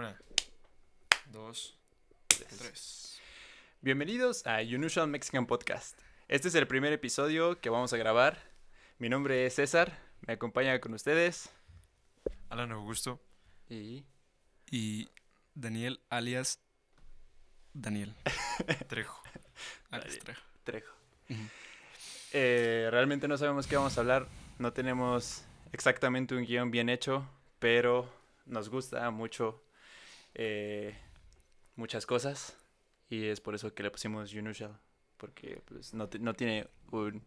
Una, dos, tres. Bienvenidos a Unusual Mexican Podcast. Este es el primer episodio que vamos a grabar. Mi nombre es César, me acompaña con ustedes. Alan Augusto. Y Y Daniel alias Daniel. Trejo. alias Trejo. Trejo. Eh, realmente no sabemos qué vamos a hablar, no tenemos exactamente un guion bien hecho, pero nos gusta mucho eh, muchas cosas y es por eso que le pusimos Unusual, porque pues, no, no tiene un,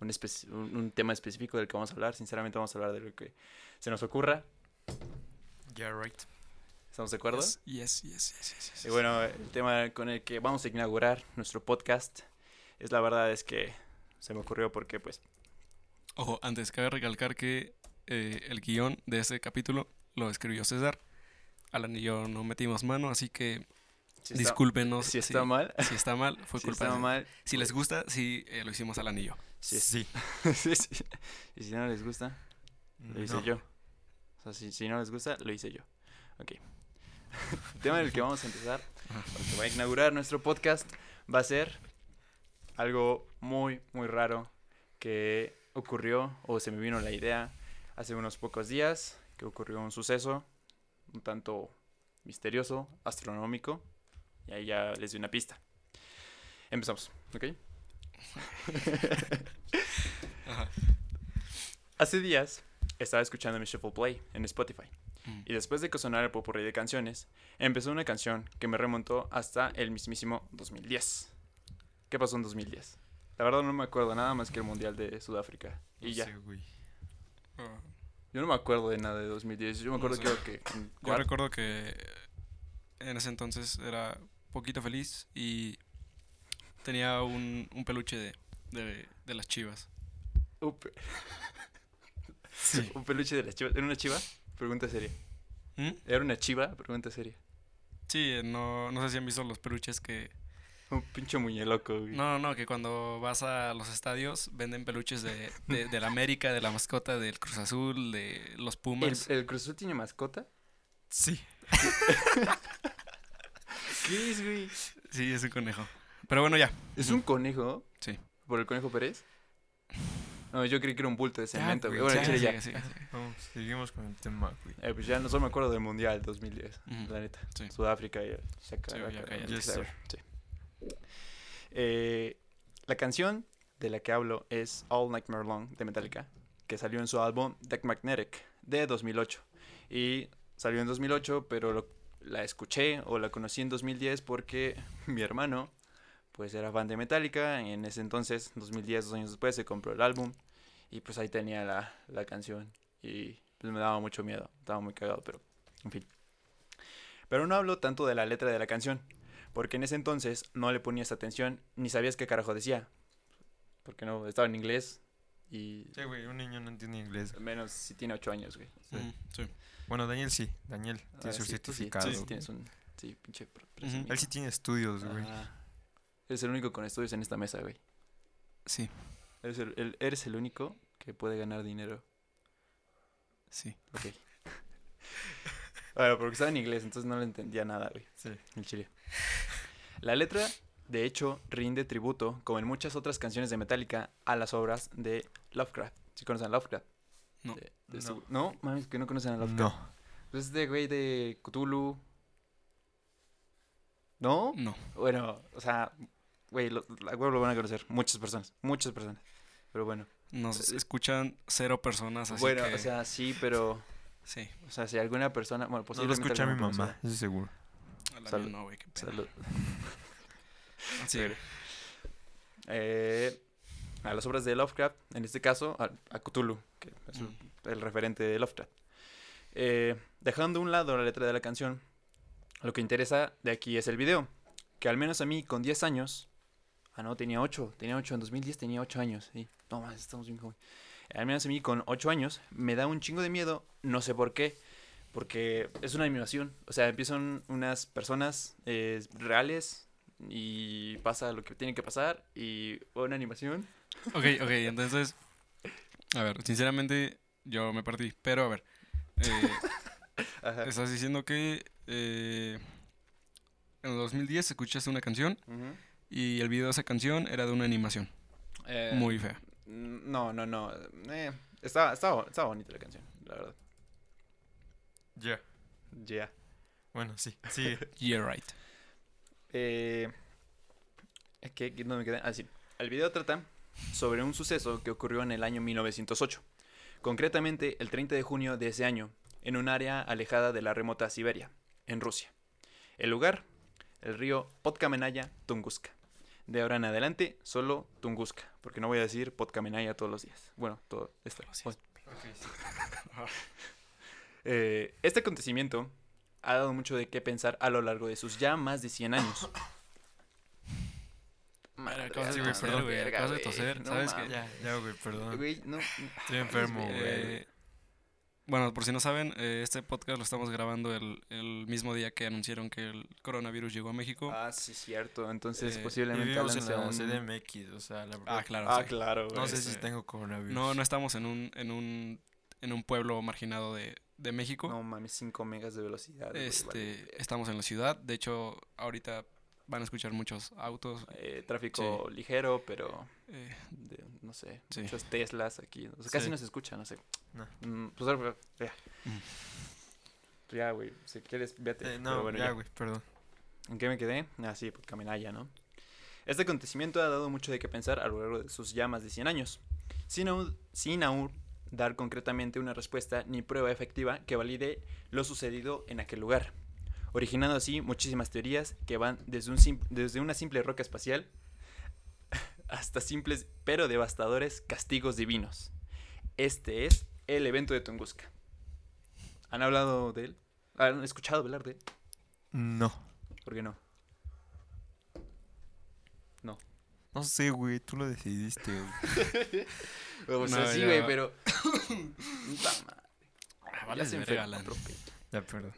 un, tema específico del que vamos a hablar, sinceramente vamos a hablar de lo que se nos ocurra, Yeah, right. ¿estamos de acuerdo? Yes, yes, yes, yes, yes, yes. Y bueno, el tema con el que vamos a inaugurar nuestro podcast es la verdad es que se me ocurrió porque pues Ojo, antes cabe recalcar que eh, el guion de ese capítulo lo escribió César. Alan y yo no metimos mano, así que si está- discúlpenos si está mal, si está mal, fue si culpa está de mal, Si les gusta, sí eh, lo hicimos Alan y yo. si, Sí. sí, sí. y si no les gusta, lo hice No. yo. O sea, si, si no les gusta, lo hice yo. Ok. el tema en el que vamos a empezar, que va a inaugurar nuestro podcast, va a ser algo muy, muy raro que ocurrió o se me vino la idea hace unos pocos días, que ocurrió un suceso un tanto misterioso, astronómico, y ahí ya les di una pista. Empezamos, ¿ok? Ajá. Hace días estaba escuchando mi Shuffle Play en Spotify Mm. y después de que sonara el popurrí de canciones, empezó una canción que me remontó hasta el mismísimo 2010. ¿Qué pasó en 2010? La verdad no me acuerdo nada más que el Mundial de Sudáfrica. Y No ya. sé, güey. Ah, Yo no me acuerdo de nada de 2010. Yo me No acuerdo sé. que, Yo recuerdo que en ese entonces era poquito feliz y tenía un, un peluche de, de, de las chivas. un, pe- Sí. un peluche de las chivas. ¿Era una chiva? Pregunta seria. ¿Mm? ¿Era una chiva? Pregunta seria. Sí, no, no sé si han visto los peluches que... Un pinche muñeloco, güey. No, no, no, que cuando vas a los estadios venden peluches de, de, de la América, de la mascota, del Cruz Azul, de los ¿El, Pumas. ¿El Cruz Azul tiene mascota? Sí. ¿Qué es, güey? Sí, es un conejo. Pero bueno, ya. ¿Es un conejo? Sí. ¿Por el conejo Pérez? No, yo creí que era un bulto de cemento, güey. güey, Bueno, ya, chile, ya. sigue, sigue, sigue. Vamos, seguimos con el tema, güey. Eh, pues ya no solo me acuerdo del Mundial 2010, Ujú. la neta. Sí. Sudáfrica y Sí. Yes, sir. Sí. Eh, la canción de la que hablo es All Nightmare Long de Metallica, que salió en su álbum Deck Magnetic de 2008. Y salió en 2008, pero la escuché o la conocí en 2010 porque mi hermano pues era fan de Metallica en ese entonces, 2010, dos años después, se compró el álbum y pues ahí tenía la, la canción y pues me daba mucho miedo, estaba muy cagado, pero en fin. Pero no hablo tanto de la letra de la canción, porque en ese entonces no le ponías atención ni sabías qué carajo decía, porque no, estaba en inglés y Sí, güey, un niño no entiende inglés. menos si tiene 8 años, güey. Sí. Sí. Bueno, Daniel sí. Daniel tiene Ah, su sí, tú sí, certificado. sí Sí. tienes un, sí, pinche. Él sí tiene estudios, güey. Ah, eres el único con estudios en esta mesa, güey. Sí, Eres el, el- eres el único que puede ganar dinero. sí. Ok. Bueno, porque estaba en inglés, entonces no le entendía nada, güey. Sí. El chile. La letra, de hecho, rinde tributo, como en muchas otras canciones de Metallica, a las obras de Lovecraft. ¿Sí conocen a Lovecraft? No. De- de No. su- ¿No? Mames, que no conocen a Lovecraft. No. Pues es de güey de Cthulhu. ¿No? No. Bueno, o sea, güey, lo, la huevo lo van a conocer. Muchas personas, muchas personas. Pero bueno. Nos Eh, escuchan cero personas, así bueno, que... o sea, sí, pero... sí. O sea, si alguna persona... Bueno, No lo posiblemente escucha mi mamá, eso seguro. A la Salud. no, güey, qué pena. Salud. Sí. Eh, a las obras de Lovecraft, en este caso a, a Cthulhu, que es Mm. el referente de Lovecraft. Eh, dejando a un lado la letra de la canción, lo que interesa de aquí es el video, que al menos a mí con 10 años, ah no, tenía 8, tenía 8, en 2010 tenía 8 años, sí, no más, estamos bien jóvenes. Al menos a mí con 8 años me da un chingo de miedo, no sé por qué, porque es una animación, o sea, empiezan unas personas eh, reales y pasa lo que tiene que pasar y una animación. Ok, ok, entonces... A ver, sinceramente yo me perdí, pero a ver. eh, estás diciendo que eh, en el 2010 escuchaste una canción y el video de esa canción era de una animación Eh, muy fea. No, no, no. Eh, estaba, estaba, estaba bonita la canción, la verdad. Ya. Ya. Bueno, sí. Sí. Yeah, right. Eh, ¿qué, qué- ¿Dónde me quedé? Ah, sí. El video trata sobre un suceso que ocurrió en el año 1908. Concretamente, el 30 de junio de ese año, en un área alejada de la remota Siberia, en Rusia. El lugar, el río Podkamenaya Tunguska. De ahora en adelante, solo Tunguska, porque no voy a decir Podkamenaya todos los días. Bueno, todo esto. Todos los días. Bueno, eh, este acontecimiento ha dado mucho de qué pensar a lo largo de sus ya más de 100 años. Madre, acabas de no, toser, no, güey, acabas de toser, no ¿sabes qué? mames. Ya, ya, güey, perdón. Güey, no. Estoy enfermo, güey. Bueno, por si no saben, eh, este podcast lo estamos grabando el, el mismo día que anunciaron que el coronavirus llegó a México. Ah, sí, cierto. Entonces, Eh, posiblemente vivimos en la CDMX, o sea, la. Ah, claro. Ah, sí. claro, güey. No sé si este, tengo coronavirus. No, no estamos en un, en un, en un pueblo marginado de, de México. No mames, 5 megas de velocidad. güey, este, vale. estamos en la ciudad. De hecho, ahorita van a escuchar muchos autos. Eh, tráfico ligero, pero eh, de- no sé, Sí. muchos Teslas aquí. O sea, casi Sí. no se escucha, no sé. No. Mm, pues ahora, ya. Mm. Ya, güey, si quieres, vete. Eh, no, bueno, ya, güey, perdón. ¿En qué me quedé? Ah, sí, pues Caminaya, ¿no? Este acontecimiento ha dado mucho de qué pensar a lo largo de sus ya más de 100 años, sin aún, sin aún dar concretamente una respuesta ni prueba efectiva que valide lo sucedido en aquel lugar, originando así muchísimas teorías que van desde, un sim- desde una simple roca espacial hasta simples pero devastadores castigos divinos. Este es el evento de Tunguska. ¿Han hablado de él? ¿Han escuchado hablar de él? No. ¿Por qué no? No sé, güey, tú lo decidiste, güey. O sea, No, sí, ya. güey, pero. Puta madre. ah, Ya vale, se se pedo. Ya, perdón.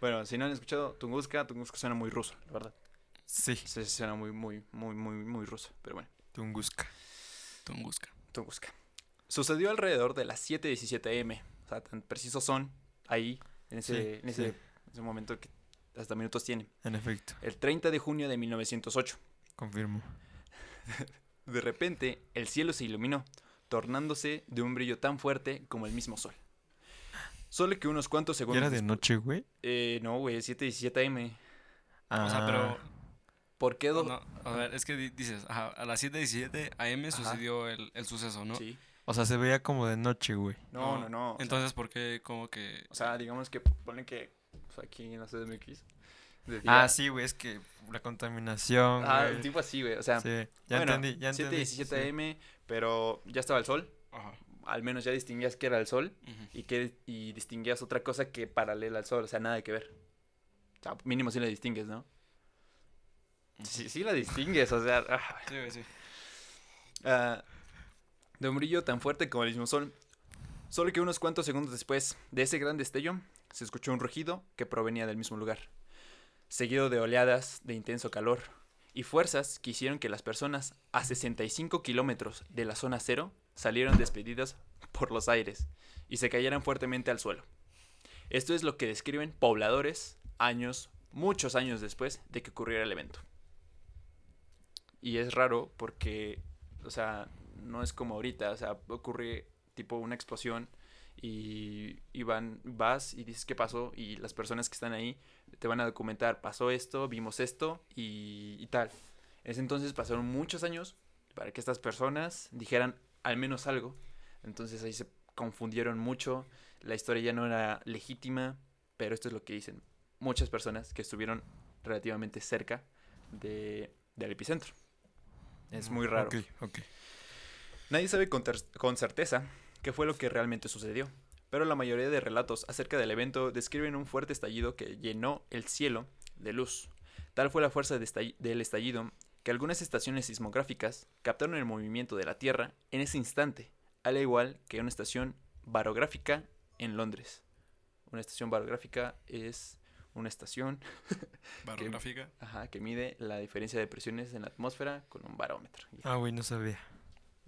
Bueno, si no han escuchado Tunguska, Tunguska suena muy ruso, la verdad. Sí, Se suena muy, muy, muy, muy, muy ruso. Pero bueno, Tunguska. Tunguska. Tunguska. Sucedió alrededor de las 7:17 am. O sea, tan precisos son ahí, en ese, Sí, en ese, sí. ese momento que hasta minutos tienen. En efecto, El 30 de junio de 1908. confirmo. De repente, el cielo se iluminó, tornándose de un brillo tan fuerte como el mismo sol. Solo que unos cuantos ¿Ya segundos. era de noche, güey? Eh, no, güey, 7:17 am. Ah, O sea, pero. ¿Por qué? do- No, a ver, es que di- dices, ajá, a las 7:17 AM Ajá. sucedió el, el suceso, ¿no? Sí. O sea, se veía como de noche, güey. No, no, no. o sea, Entonces, ¿por qué como que.? O sea, digamos que ponen que o sea, aquí en la CDMX. Ah, sí, güey, es que la contaminación, Ah, güey. tipo así, güey. O sea, Sí, ya bueno, entendí, ya 7 entendí. 17 sí. am, pero ya estaba el sol. Ajá. Al menos ya distinguías que era el sol y que y distinguías otra cosa que paralela al sol. O sea, nada que ver. O sea, mínimo sí la distingues, ¿no? Sí, sí la distingues, o sea. ah, Sí, sí. Ah, de un brillo tan fuerte como el mismo sol. Solo que unos cuantos segundos después de ese gran destello, se escuchó un rugido que provenía del mismo lugar, seguido de oleadas de intenso calor y fuerzas que hicieron que las personas a 65 kilómetros de la zona cero salieran despedidas por los aires y se cayeran fuertemente al suelo. Esto es lo que describen pobladores años, muchos años después de que ocurriera el evento. Y es raro porque, o sea, no es como ahorita, o sea, ocurre tipo una explosión y, y van, vas y dices qué pasó y las personas que están ahí te van a documentar, pasó esto, vimos esto y, y tal. Ese entonces pasaron muchos años para que estas personas dijeran al menos algo. Entonces ahí se confundieron mucho, la historia ya no era legítima, pero esto es lo que dicen muchas personas que estuvieron relativamente cerca de, del epicentro. Es muy raro. Ok, ok. Nadie sabe con, con certeza qué fue lo que realmente sucedió, pero la mayoría de relatos acerca del evento describen un fuerte estallido que llenó el cielo de luz. Tal fue la fuerza de del estallido que algunas estaciones sismográficas captaron el movimiento de la Tierra en ese instante, al igual que una estación barográfica en Londres. Una estación barográfica es una estación Barográfica. ajá, que mide la diferencia de presiones en la atmósfera con un barómetro. Ah, güey, no sabía.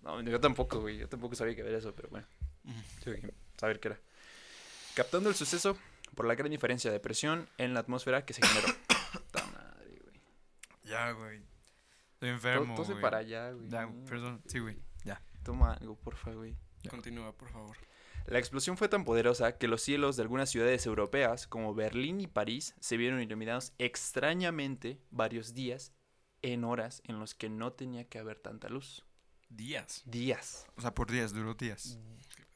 no, yo tampoco, güey. Yo tampoco sabía que era eso, pero bueno. Tuve que saber qué era. Captando el suceso por la gran diferencia de presión en la atmósfera que se generó. Puta madre, güey. Ya, güey. Estoy To- enfermo, Tose para allá, güey. Ya, perdón. Sí, güey. Ya. Toma algo, porfa, güey. Ya. Continúa, por favor. La explosión fue tan poderosa que los cielos de algunas ciudades europeas, como Berlín y París, se vieron iluminados extrañamente varios días en horas en los que no tenía que haber tanta luz. Días. Días. O sea, por días, duró días.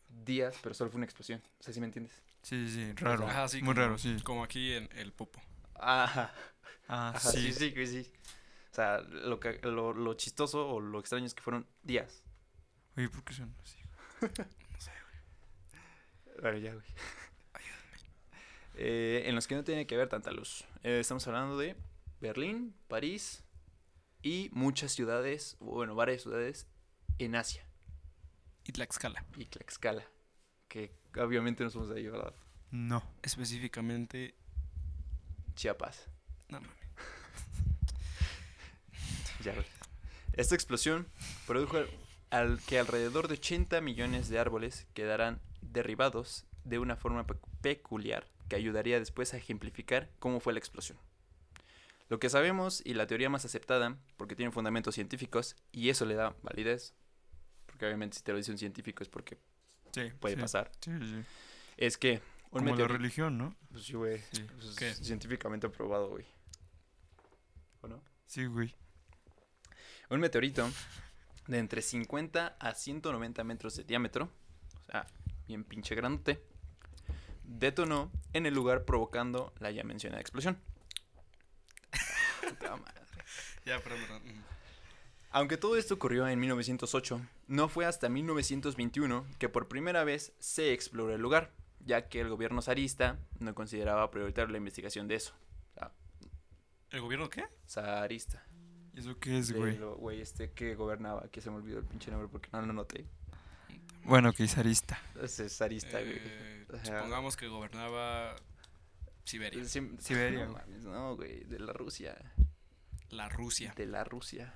Días, pero solo fue una explosión. No sé si me entiendes. Sí, sí, sí. Raro. Ajá, sí, Muy como- raro, sí. Como aquí en el popo. Ajá. Ah, Ajá, sí, sí. sí, sí. O sea, lo, ca- lo, lo chistoso o lo extraño es que fueron días. Oye, ¿por qué son así? Bueno, ya, güey. Eh, en los que no tenía que haber tanta luz. Eh, estamos hablando de Berlín, París y muchas ciudades, bueno, varias ciudades en Asia. Y Tlaxcala. Y Tlaxcala. Que obviamente no somos de ahí, ¿verdad? No. Específicamente. Chiapas. No mames. Ya. Esta explosión produjo al- que alrededor de 80 millones de árboles quedaran derribados de una forma pe- peculiar que ayudaría después a ejemplificar cómo fue la explosión. Lo que sabemos y la teoría más aceptada, porque tiene fundamentos científicos y eso le da validez, porque obviamente si te lo dice un científico es porque Sí. puede sí. pasar, Sí, es que un Como la religión, ¿no? Pues sí, güey. Sí. pues científicamente probado, güey. ¿O no? Sí, güey. Un meteorito de entre 50 a 190 metros de diámetro, o sea, bien pinche grandote, detonó en el lugar provocando la ya mencionada explosión. Ya. Aunque todo esto ocurrió en 1908, no fue hasta 1921 que por primera vez se exploró el lugar, ya que el gobierno zarista no consideraba prioritario la investigación de eso. ¿El gobierno qué? Zarista. ¿Y eso qué es, de güey? Güey, este que gobernaba, que se me olvidó el pinche nombre porque no lo noté. Bueno, que es arista. Ese es zarista, güey. Eh, Ajá. supongamos que gobernaba Siberia. Siberia, No, güey. mames, no, güey, de la Rusia. La Rusia. De la Rusia.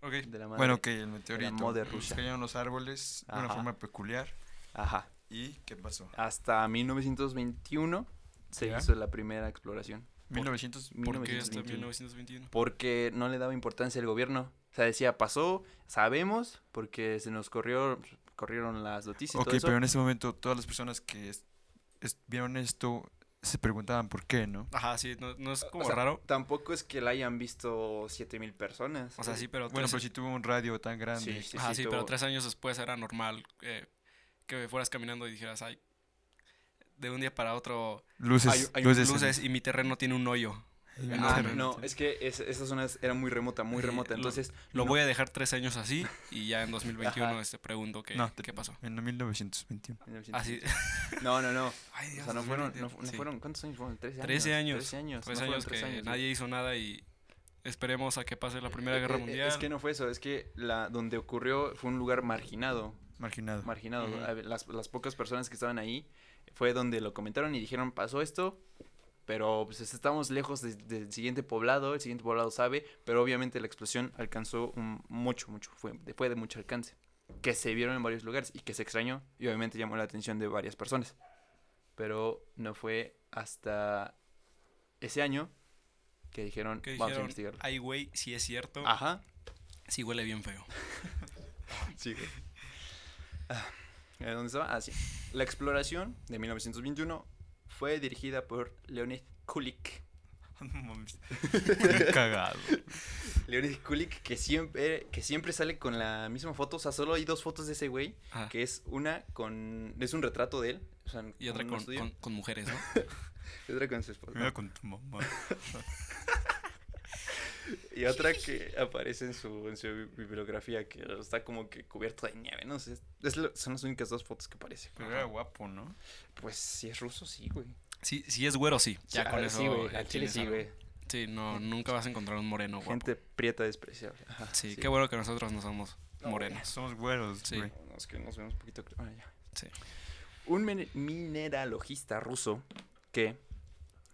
Ok. De la madre. Bueno, que el meteorito. moda Se rusa. cayeron los árboles de una Ajá. forma peculiar. Ajá. ¿Y qué pasó? Hasta 1921 se ¿Ya? hizo la primera exploración. 1900. ¿Por qué hasta 1921. 1921? Porque no le daba importancia el gobierno. O sea, decía, pasó, sabemos, porque se nos corrió, corrieron las noticias y Ok, todo eso. pero en ese momento todas las personas que es- es- vieron esto se preguntaban por qué, ¿no? Ajá, sí, no, no es como O sea, raro. Tampoco es que la hayan visto 7000 personas. O sea, sí, pero Bueno, tres, pero si tuvo un radio tan grande. Sí, sí, ajá, sí, tuvo- pero tres años después era normal eh, que fueras caminando y dijeras, ay, de un día para otro, Luces, Hay- hay luces. luces y mi terreno tiene un hoyo. Ah, Ah, no, es que es- esa zona era muy remota, muy Sí, remota. lo- Entonces, Lo no- voy a dejar tres años así y ya en 2021 Ajá. este, pregunto qué, No, te- qué pasó. En 1921. Así, No, no, no. ay O Dios, sea, no fueron, no, 2021, no sí. fueron, ¿cuántos años fueron? 13 años. 13 años. 13 años. Tres no fueron años tres que años, nadie hizo nada y esperemos a que pase la Primera Eh, Guerra eh, Mundial. Es que no fue eso, es que la donde ocurrió fue un lugar marginado. Marginado. Marginado. A ver, Las, las pocas personas que estaban ahí fue donde lo comentaron y dijeron, pasó esto, pero pues estamos lejos de- del siguiente poblado, el siguiente poblado sabe, pero obviamente la explosión alcanzó un- mucho, mucho, fue, fue de mucho alcance, que se vieron en varios lugares y que se extrañó y obviamente llamó la atención de varias personas. Pero no fue hasta ese año que dijeron, que vamos a dijeron, investigarlo. ay güey, si es cierto, Ajá, sí huele bien feo. Sí, güey. Ah, ¿eh, ¿Dónde estaba? Ah, sí. La exploración de 1921 fue dirigida por Leonid Kulik. No mames. Qué cagado. Leonid Kulik, que siempre, que siempre sale con la misma foto. O sea, solo hay dos fotos de ese güey. Ajá. Que es una con. Es un retrato de él. O sea, Y otra con mujeres, ¿no? y otra con su esposa. Mira con tu mamá. Y otra que aparece en su, en su bibliografía, que está como que cubierto de nieve, no sé. Es lo- son las únicas dos fotos que aparecen. Pero era guapo, ¿no? Pues si es ruso, sí, güey. Sí, si es güero, sí. Ya Ah, con eso. Sí, güey. Al chile sí, güey. Sí, no, nunca vas a encontrar un moreno guapo. Gente prieta despreciable. Ajá, Sí, qué bueno que nosotros no somos No, morenos. Somos güeros, Sí. güey. No, es que nos vemos un poquito. Ah, ya. Sí. Un mine- mineralogista ruso que,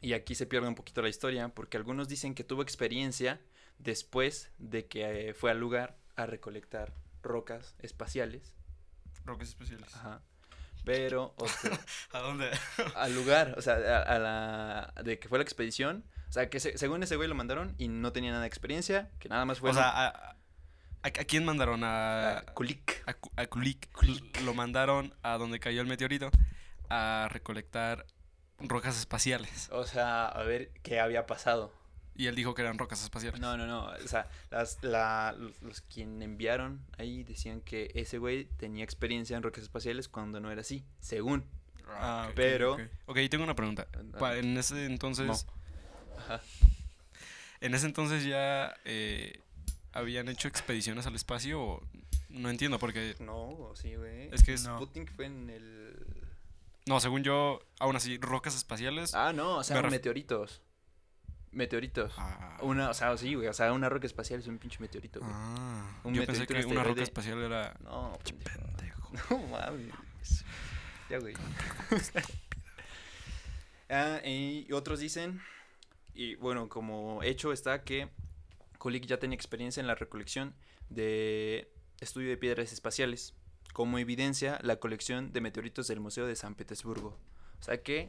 y aquí se pierde un poquito la historia, porque algunos dicen que tuvo experiencia después de que eh, fue al lugar a recolectar rocas espaciales. Rocas especiales. Ajá. Pero, o sea, ¿A dónde? al lugar, o sea, a, a la. de que fue la expedición. O sea, que se- según ese güey lo mandaron y no tenía nada de experiencia, que nada más fue. o sea, ¿a, a, quién mandaron? A, a Kulik. a, Ku- a Kulik. Kulik. Lo mandaron a donde cayó el meteorito a recolectar rocas espaciales. O sea, a ver qué había pasado. Y él dijo que eran rocas espaciales. No, no, no. O sea, las, la, los, los quien enviaron ahí decían que ese güey tenía experiencia en rocas espaciales cuando no era así, según. Ah, ok, pero- Ok, Ok, tengo una pregunta. En ese entonces... No. Ajá. En ese entonces ya eh, habían hecho expediciones al espacio o... No entiendo porque... No, sí, güey. Es que es- No. Sputnik fue en el. No, según yo, aún así, rocas espaciales... Ah, no, o sea, Me meteoritos. Meteoritos. Ah. Una, o sea, sí, güey. O sea, una roca espacial es un pinche meteorito, güey. Ah, Un yo pensé que un una roca asteroide. espacial era... No, pendejo. Pendejo. No mames. Ya, güey. ah, y otros dicen, y bueno, como hecho está que Kulik ya tenía experiencia en la recolección de estudio de piedras espaciales, como evidencia la colección de meteoritos del Museo de San Petersburgo. O sea que,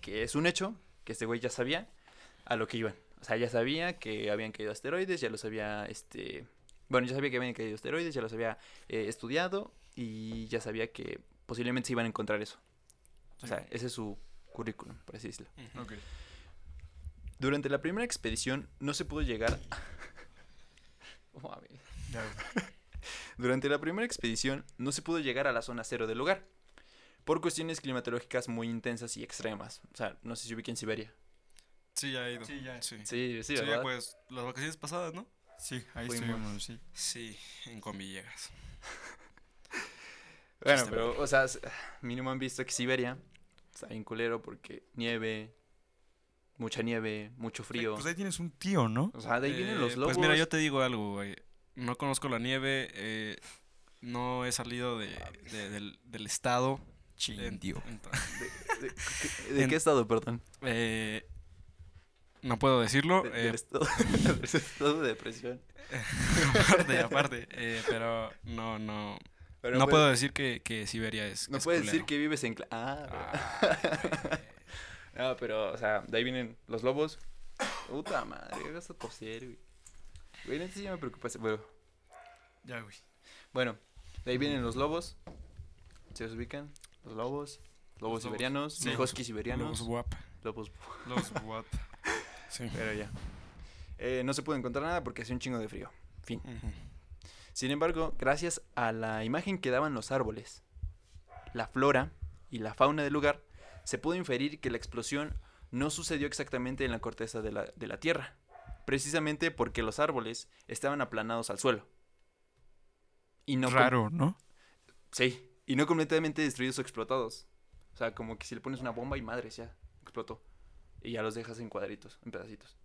que es un hecho que este güey ya sabía a lo que iban. O sea, ya sabía que habían caído asteroides, ya los había, este... Bueno, ya sabía que habían caído asteroides, ya los había eh, estudiado y ya sabía que posiblemente se iban a encontrar eso. O sea, ese es su currículum, por así decirlo. Ujú. Ok. Durante la primera expedición no se pudo llegar... Oh. Ya, güey. Durante la primera expedición no se pudo llegar a la zona cero del lugar, por cuestiones climatológicas muy intensas y extremas. O sea, no sé si ubiqué en Siberia. Sí, ya he ido. Sí, ya. Sí, Sí, sí, Sí, ¿verdad? pues las vacaciones pasadas, ¿no? Sí, ahí estuvimos, sí. Sí, en Comillegas. Bueno, pero, o sea, mínimo han visto que Siberia está bien culero porque nieve, mucha nieve, mucho frío. Pues ahí tienes un tío, ¿no? O sea, de ahí vienen los Eh, lobos. Pues mira, yo te digo algo, güey. No conozco la nieve, eh, no he salido de, de- del, del estado. ento- ¿De, de- de En- qué estado, perdón? eh, no puedo decirlo. De- eh, del estado, del estado de depresión. aparte, aparte. eh, pero no, no. Pero no puedo decir que, que Siberia es. No es puedes decir que vives en... Ah, Ah, No, pero, o sea, de ahí vienen los lobos. Puta madre, ¿qué vas a toser, güey? Güey, neta sí ya me preocupa Bueno, Ya, güey. bueno, de ahí vienen los lobos. ¿Se los ubican? Los lobos. Lobos Los lobos. siberianos, Sí. los huskies siberianos. Los guap. Lobos. Los what? Sí. Pero ya. Eh, no se pudo encontrar nada porque hacía un chingo de frío. Fin. Sin embargo, gracias a la imagen que daban los árboles, la flora y la fauna del lugar, se pudo inferir que la explosión no sucedió exactamente en la corteza de la, de la Tierra, precisamente porque los árboles estaban aplanados al suelo. Y no Raro, ¿no? sí, y no completamente destruidos o explotados. O sea, como que si le pones una bomba y madre, ya explotó. Y ya los dejas en cuadritos, en pedacitos.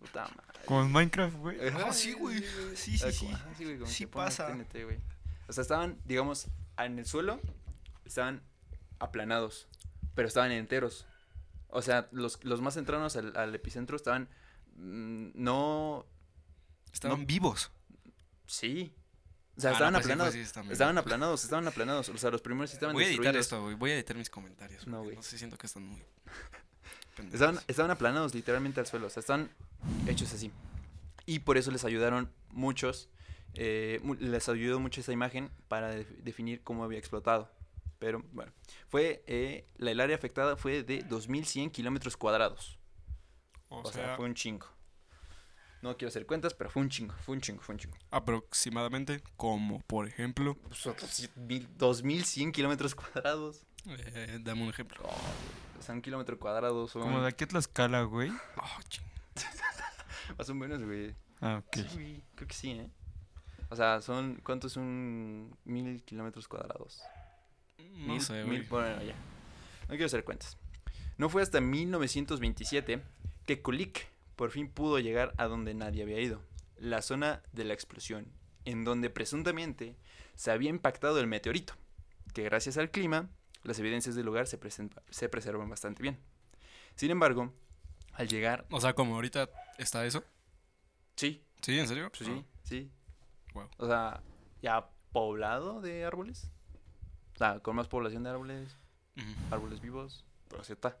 Puta madre. Como en Minecraft, güey. Ah, sí, güey. Sí, sí, sí. güey, como Sí pasa. TNT, güey. O sea, estaban, digamos, en el suelo, estaban aplanados, pero estaban enteros. O sea, los, los más centranos al, al epicentro estaban, no, Estaban No. vivos. sí. O sea, Ah, estaban no, pues sí, aplanados. pues sí. Estaban aplanados, estaban aplanados. O sea, los primeros sí estaban Voy a editar destruidos. esto, güey. Voy a editar mis comentarios. No, güey. No sé, siento que están muy. Estaban, estaban aplanados literalmente al suelo, o sea, están hechos así. Y por eso les ayudaron muchos, eh, les ayudó mucho esa imagen para de- definir cómo había explotado. Pero bueno, fue, eh, la, el área afectada fue de 2.100 kilómetros cuadrados. O, O, sea, sea, fue un chingo. No quiero hacer cuentas, pero fue un chingo, fue un chingo, fue un chingo. aproximadamente como, por ejemplo. Pues, otros mil- 2.100 kilómetros cuadrados. eh, dame un ejemplo. O sea, un kilómetro cuadrado son Como de aquí a Tlaxcala, güey. Oh, ching. más o menos, güey. Ah, ok. Sí, güey, creo que sí, ¿eh? O sea, son, ¿cuánto es un mil kilómetros cuadrados? No Mil- sé, mil- güey. bueno, ya. No quiero hacer cuentas. No fue hasta 1927 que Kulik por fin pudo llegar a donde nadie había ido, la zona de la explosión, en donde presuntamente se había impactado el meteorito, que gracias al clima, las evidencias del lugar se, presen- se preservan bastante bien. Sin embargo, al llegar... O sea, como ahorita está eso. Sí, ¿Sí? ¿En serio? sí, sí. Wow. O sea, ya poblado de árboles. ah, con más población de árboles, árboles vivos, pero así está.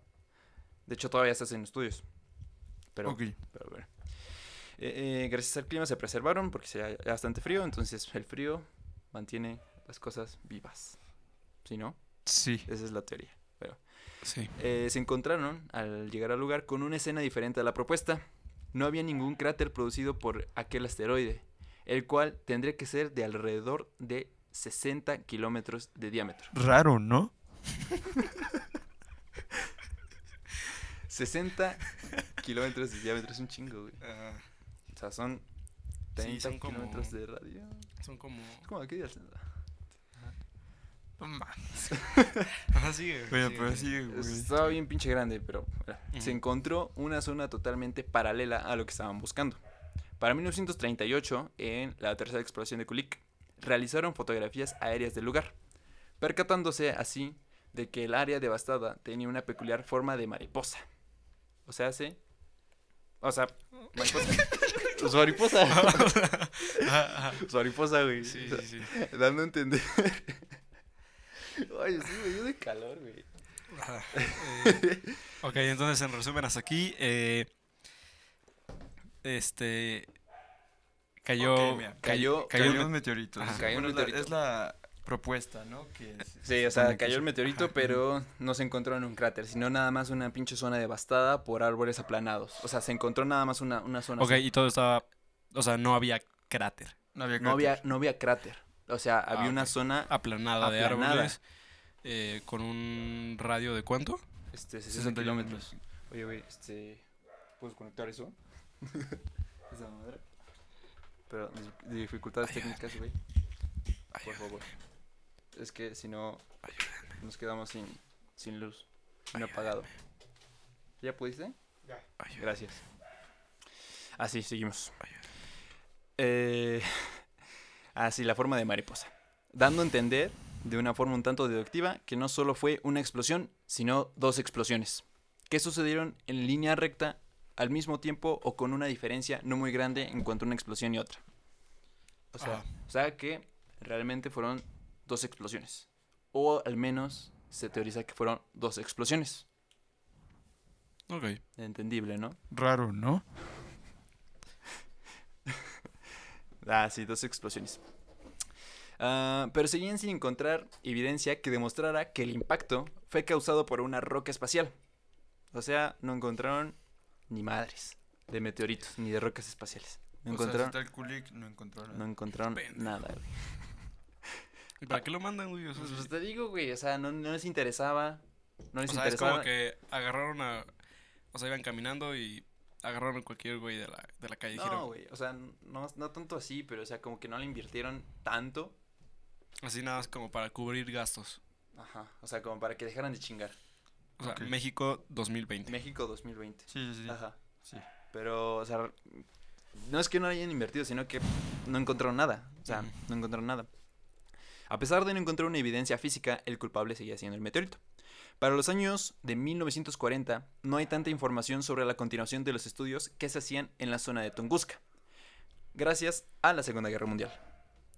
De hecho, todavía se hacen estudios. Pero, ok. pero bueno. Eh, eh, gracias al clima se preservaron porque sea bastante frío, entonces el frío mantiene las cosas vivas. ¿Sí, no? Sí. Esa es la teoría. Sí. Eh, se encontraron al llegar al lugar con una escena diferente a la propuesta. No había ningún cráter producido por aquel asteroide, el cual tendría que ser de alrededor de 60 kilómetros de diámetro. Raro, ¿no? 60 kilómetros de diámetro es un chingo, güey. O sea, son 30 son como- kilómetros de radio. son como. Es como aquí. No mames. Ajá, sigue. güey, Bueno, sigue, pero güey. sigue, güey. Estaba bien pinche grande, pero mira, se encontró una zona totalmente paralela a lo que estaban buscando. Para 1938, en la tercera exploración de Kulik, realizaron fotografías aéreas del lugar, percatándose así de que el área devastada tenía una peculiar forma de mariposa. O sea, hace... O sea, mariposa. Su mariposa. Ajá, ajá. Su mariposa, güey. Sí, sí, sí. Dando a entender. Ay, sí, me dio de calor, güey. Ajá. Eh, ok, entonces en resumen hasta aquí. eh, este. Cayó. Mira, cayó- cayó, Cayó un un meteorito. Ajá. Cayó un Bueno, es la- meteorito. Es la propuesta, ¿no? Que se- Sí, se o sea, cayó el meteorito, Ajá. pero no se encontró en un cráter, sino nada más una pinche zona devastada por árboles aplanados. O sea, se encontró nada más una, una zona. Ok, así. y todo estaba. O sea, no había cráter. No había no, había, cráter. no había cráter. O sea, había Ah, una ok. zona Aplanada, de Aplanada. árboles. eh, con un radio de cuánto? este, 60 61 kilómetros. Oye, güey, este. ¿Puedes conectar eso? Esa madre. Pero dificultades técnicas, güey. Por favor. Es que si no, nos quedamos sin, sin luz. Sin apagado. ¿Ya pudiste? Gracias. Así, seguimos. Eh, así, la forma de mariposa. Dando a entender, de una forma un tanto deductiva, que no solo fue una explosión, sino dos explosiones. Que sucedieron en línea recta al mismo tiempo o con una diferencia no muy grande en cuanto a una explosión y otra. O sea, o sea que realmente fueron dos explosiones. O al menos se teoriza que fueron dos explosiones. Ok. Entendible, ¿no? Raro, ¿no? Ah, sí, dos explosiones. Ah, pero seguían sin encontrar evidencia que demostrara que el impacto fue causado por una roca espacial. O sea, no encontraron ni madres de meteoritos ni de rocas espaciales. No O sea, si encontraron, está el Kulik, no encontraron no encontraron Pendejo. nada, güey. ¿Y para qué lo mandan, güey? O sea, Pues, pues te digo, güey, o sea, no, no les interesaba. No les O sea, es interesaba. como que agarraron a. O sea, iban caminando y agarraron a cualquier güey de la, de la calle. dijeron, No, güey, o sea, no, no tanto así, pero o sea, como que no le invirtieron tanto. Así nada más como para cubrir gastos. Ajá, o sea, como para que dejaran de chingar. O sea, Ok. México 2020. México 2020. Sí, sí, sí. Ajá. Sí. Pero, o sea, no es que no hayan invertido, sino que no encontraron nada. O sea, no encontraron nada. A pesar de no encontrar una evidencia física, el culpable seguía siendo el meteorito. Para los años de 1940, no hay tanta información sobre la continuación de los estudios que se hacían en la zona de Tunguska, gracias a la Segunda Guerra Mundial.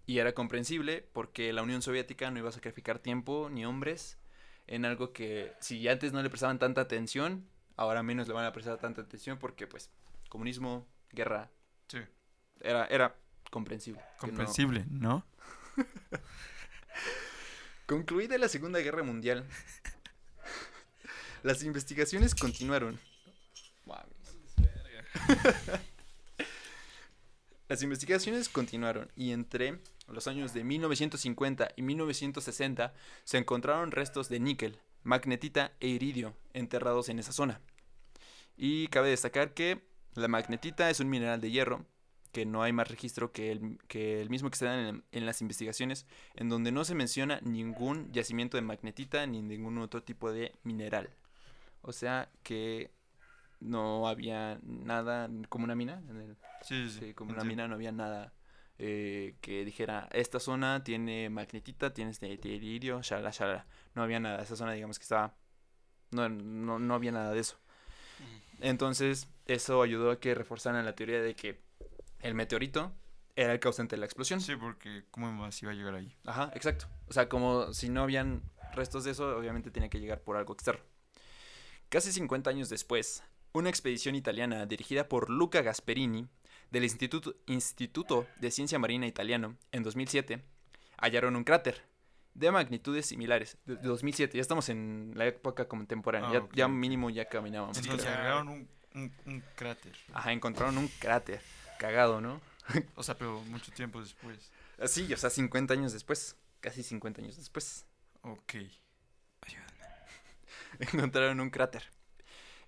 Y era comprensible porque la Unión Soviética no iba a sacrificar tiempo ni hombres en algo que si antes no le prestaban tanta atención, ahora menos le van a prestar tanta atención porque pues comunismo, guerra, Sí. era, era comprensible. que no- Comprensible, ¿no? Concluida la Segunda Guerra Mundial, las investigaciones continuaron. Las investigaciones continuaron y entre los años de 1950 y 1960 se encontraron restos de níquel, magnetita e iridio enterrados en esa zona. Y cabe destacar que la magnetita es un mineral de hierro, que no hay más registro que el, que el mismo que se da en, en las investigaciones, en donde no se menciona ningún yacimiento de magnetita ni ningún otro tipo de mineral. O sea que no había nada como una mina. En el, Sí, sí. sí, como una mina no había nada eh, que dijera, esta zona tiene magnetita, tiene este iridio, shalala, shalala. No había nada. Esa zona digamos que estaba... No, no, no había nada de eso. Entonces, eso ayudó a que reforzaran la teoría de que el meteorito era el causante de la explosión. Sí, porque ¿cómo más iba a llegar ahí? Ajá, exacto. O sea, como si no habían restos de eso, obviamente tenía que llegar por algo externo. Casi 50 años después, una expedición italiana dirigida por Luca Gasperini del Instituto, Instituto de Ciencia Marina Italiano en 2007 hallaron un cráter de magnitudes similares. De, de 2007, ya estamos en la época contemporánea, Ah, ya, mínimo ya caminábamos. Entonces un, un, un cráter. Ajá, encontraron un cráter. Cagado, ¿no? O sea, pero mucho tiempo después. Sí, o sea, 50 años después. Casi 50 años después. Ok. encontraron un cráter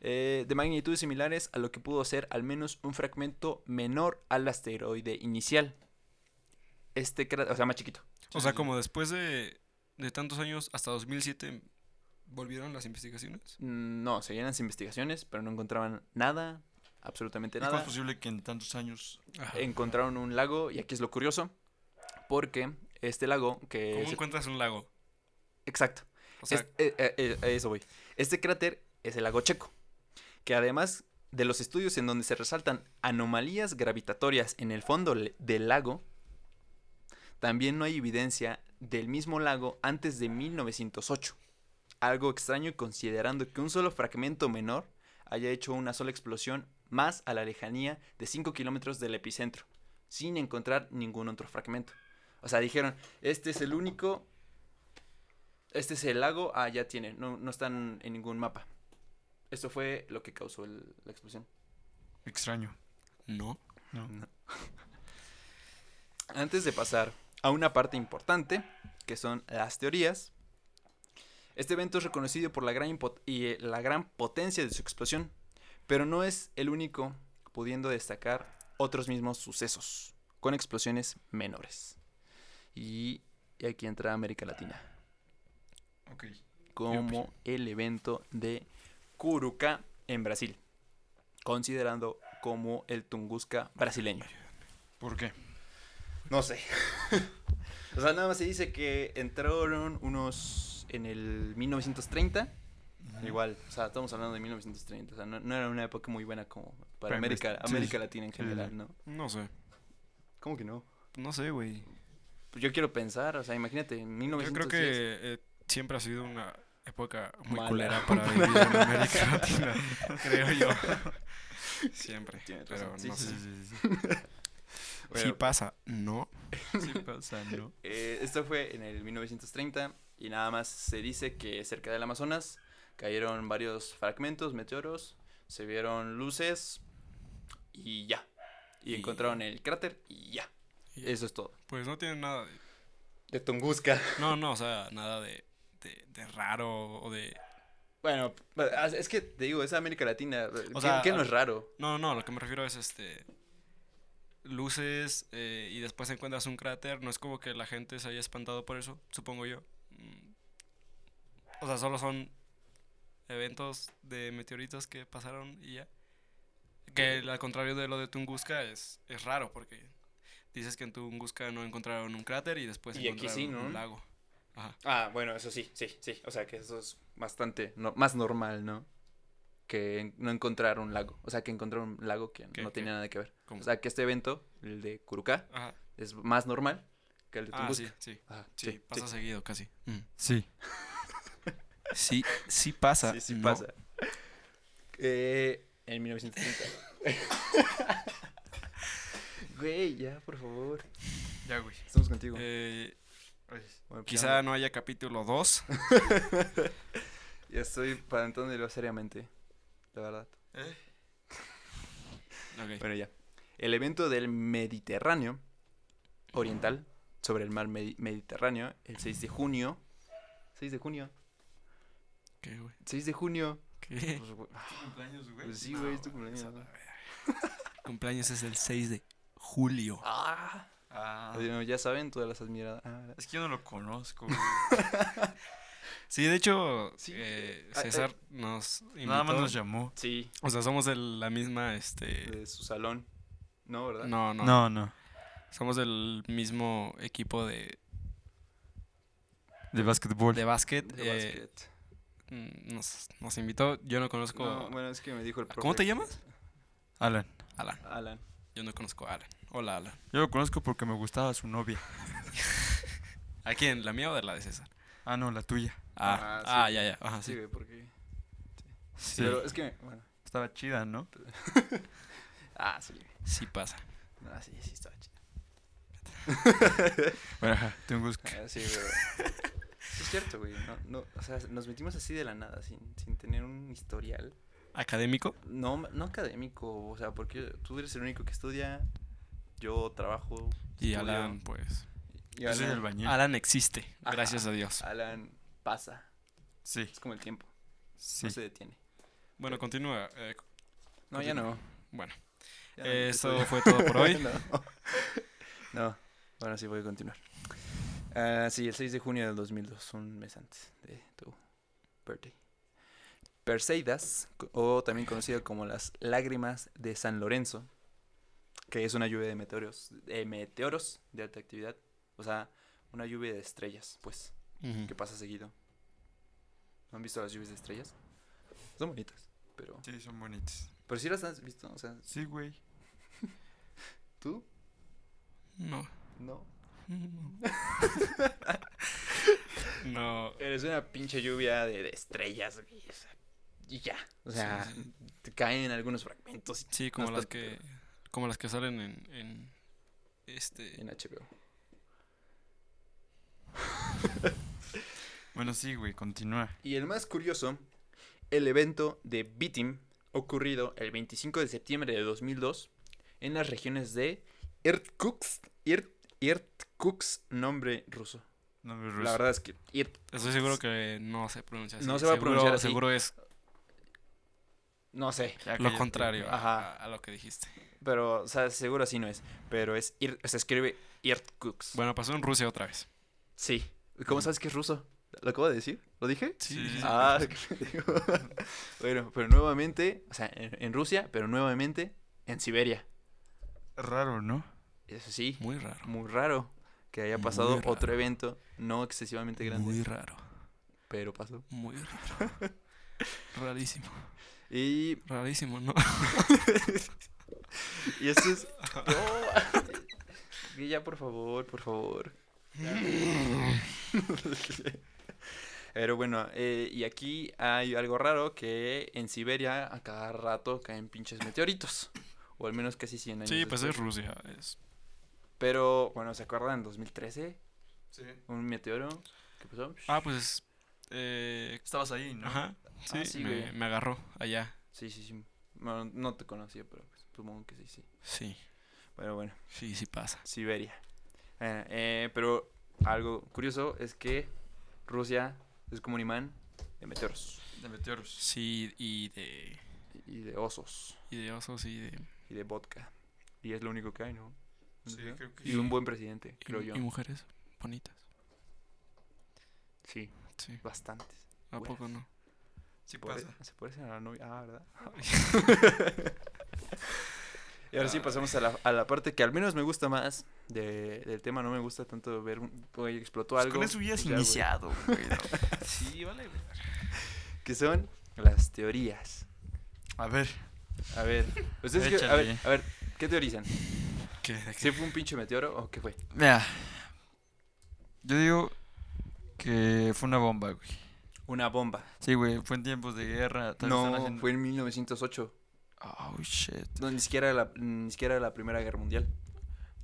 eh, de magnitudes similares a lo que pudo ser al menos un fragmento menor al asteroide inicial. Este cráter, o sea, más chiquito. O sea, como después de, de tantos años, hasta 2007, volvieron las investigaciones. Mm, No, seguían las investigaciones, pero no encontraban nada, absolutamente ¿Y ¿Cómo nada. es posible que en tantos años... Encontraron un lago, y aquí es lo curioso, porque este lago que... ¿Cómo es- encuentras un lago? Exacto. O sea, Es- eh, eh, eh, a eso voy. Este cráter es el lago Checo, que además de los estudios en donde se resaltan anomalías gravitatorias en el fondo del lago, también no hay evidencia del mismo lago antes de 1908. Algo extraño considerando que un solo fragmento menor haya hecho una sola explosión más a la lejanía de 5 kilómetros del epicentro, sin encontrar ningún otro fragmento. O sea, dijeron, este es el único este es el lago, ah, ya tiene, no, no están en ningún mapa. Esto fue lo que causó el- la explosión. Extraño. no. No. Antes de pasar a una parte importante, que son las teorías, este evento es reconocido por la gran, y, eh, la gran potencia de su explosión, pero no es el único, pudiendo destacar otros mismos sucesos, con explosiones menores. Y, y aquí entra América Latina. Ok. como el evento de Curuca en Brasil, considerando como el Tunguska brasileño. ¿Por qué? No sé. o sea, nada más se dice que entraron unos en el 1930. Igual, o sea, estamos hablando de 1930. O sea, no, no era una época muy buena como para Para América, sí, América. Latina en general, sí. ¿no? No sé. ¿Cómo que no? No sé, güey. Pues yo quiero pensar, o sea, imagínate, en Yo 1910. creo que eh, siempre ha sido una época muy Mala. culera para vivir en América Latina, creo yo. Siempre. Tienes Pero razón, sí, no sí, sé. sí, sí. Sí Bueno. pasa, no. Sí pasa, ¿no? Eh, esto fue en el 1930 y nada más se dice que cerca del Amazonas cayeron varios fragmentos, meteoros, se vieron luces y ya. Y, Y- encontraron el cráter y ya. Y, Eso es todo. Pues no tiene nada de... De Tunguska. No, no, o sea, nada de, de, de raro o de... Bueno, es que te digo, es América Latina. ¿Qué, sea, qué no es raro? No, no, lo que me refiero es este... Luces eh, y después encuentras un cráter. No es como que la gente se haya espantado por eso, supongo yo. Mm. O sea, solo son eventos de meteoritos que pasaron y ya. Que al contrario de lo de Tunguska es, es raro porque dices que en Tunguska no encontraron un cráter y después Y aquí encontraron sí, ¿no? un lago. Ajá. Ah, bueno, eso sí, sí, sí. O sea que eso es bastante no- más normal, ¿no? Que no encontrar un lago. O sea, que encontrar un lago que ¿Qué- no qué? tenía nada que ver. ¿Cómo? O sea, que este evento, el de Curucá, Ajá. es más normal que el de Ah, Tunguska. sí, sí. Ajá, Sí, pasa seguido casi. Sí. Sí, sí pasa. Sí, sí no. pasa. Eh, en 1930. Güey, ya, por favor. Ya, güey. Estamos contigo. Eh, Bueno, pues quizá ya, no haya capítulo 2. ya estoy plantándolo seriamente. La verdad. ¿Eh? Bueno, ya. El evento del Mediterráneo Oriental sobre el mar Medi- Mediterráneo el 6 de junio. 6 de junio. ¿Qué, güey? 6 de junio. ¿Qué? Pues, güey, ah, cumpleaños, güey? pues sí, güey, es tu cumpleaños. Cumpleaños es el 6 de julio. Ah. Ah. Bueno, ya saben todas las admiradas. Ah, Es que yo no lo conozco, güey. Sí, de hecho, Sí. eh, Ah, César nos invitó. Nada más nos llamó. sí, O sea, somos de la misma, este... de su salón. No, ¿verdad? No, no, No, no. Somos del mismo equipo de, De básquetbol. de básquet. De eh, básquet. Mm, nos, nos invitó. Yo no conozco... No, bueno, es que me dijo el profe. ¿Cómo te llamas? Alan. Alan. Alan. Yo no conozco a Alan. Hola, Alan. Yo lo conozco porque me gustaba su novia. ¿A quién? ¿La mía o de la de César? Ah, no, la tuya. Ah, Ah, ah, sí. ya, ya. Ajá, Sí, sí. porque... Sí. Pero es que, bueno... Estaba chida, ¿no? Ah, sí. Sí pasa. Ah, sí, sí estaba chido. Bueno, ajá, tengo busca. Ah, sí, pero... Sí es cierto, güey. No, no, o sea, nos metimos así de la nada, sin, sin tener un historial. ¿Académico? No, no académico, o sea, porque tú eres el único que estudia, yo trabajo. Y estudio, Alan, pues. y Yo soy el Alan, bañil. Alan existe, Ajá. gracias a Dios. Alan pasa, Sí, es como el tiempo, sí. no se detiene. Bueno, continúa. eh, No, ya no. bueno, ya no, eso fue todo por hoy. no. No, bueno, sí voy a continuar. Ah, sí, el 6 de junio del 2002, un mes antes de tu birthday. Perseidas, o también conocido como las lágrimas de San Lorenzo, que es una lluvia de meteoros, de meteoros de alta actividad, o sea, una lluvia de estrellas, pues, que pasa seguido. ¿No han visto las lluvias de estrellas? Son bonitas, pero... Sí, son bonitas. Pero sí las has visto, o sea, Sí, güey. ¿tú? No. No. No. Eres una pinche lluvia de, de estrellas, güey, y ya. O sea, sí. te caen algunos fragmentos Sí, como las que como las que salen en, en este en HBO. Bueno, sí, güey, continúa. Y el más curioso, el evento de Bitim ocurrido el 25 de septiembre de 2002 en las regiones de Irkutsk, Ir- Irkutsk, nombre ruso. Nombre La ruso. verdad es que Ir- Estoy seguro que no se pronuncia así. No se va a Seguro- pronunciar así. Seguro es no sé, lo contrario. Ajá. a, a lo que dijiste. pero o sea, seguro así no es, pero es Ir- se escribe Irkutsk. Bueno, pasó en Rusia otra vez. Sí. ¿Cómo sabes que es ruso? ¿Lo acabo de decir? ¿Lo dije? Sí, Sí, sí, sí. Ah, ¿qué me digo? bueno, pero nuevamente, o sea, en, en Rusia, pero nuevamente en Siberia. Raro, ¿no? Eso sí, Muy raro. muy raro que haya pasado otro evento no excesivamente grande, Muy raro. pero pasó. Muy raro. Rarísimo. Y, Rarísimo, ¿no? y esto es... No. Ya, por favor, por favor. Pero bueno, eh, y aquí hay algo raro que en Siberia a cada rato caen pinches meteoritos. O al menos casi 100 años. Sí, pues después. es Rusia. Es... Pero, bueno, ¿se acuerdan en 2013? Sí. Un meteoro. ¿Qué pasó? Ah, pues. Eh, Estabas ahí, ¿no? ajá. Sí, Ah, sí, me agarró allá. Sí, sí, sí. Bueno, no te conocía, pero pues, supongo que sí, sí. Sí, Pero bueno, sí, sí pasa. Siberia. Eh, eh, pero algo curioso es que Rusia es como un imán de meteoros De meteoros. Sí, y de. y de osos Y de osos y de. y de vodka. Y es lo único que hay, ¿no? Sí, ¿No? creo que Y sí. un buen presidente, y- creo yo. y mujeres bonitas. Sí, Sí. bastantes. ¿A Buenas. poco no? Sí pasa. Se parece a la novia. Ah, ¿verdad? y ahora sí pasamos a la, a la parte que al menos me gusta más de- del tema. No me gusta tanto ver, güey, explotó Pues algo. con eso hubieras pues ya, iniciado, güey. ¿no? Sí, vale. Que son las teorías. A ver, A ver, ustedes qué- a ver, Échale. a ver, ¿qué teorizan? ¿Qué, de qué? ¿Sí fue un pinche meteoro o qué fue? mira. Yo digo que fue una bomba, güey. Una bomba. Sí, güey, fue en tiempos de guerra. tal vez están No, haciendo- fue en 1908. Oh, shit. No, ni siquiera la, ni siquiera la Primera Guerra Mundial.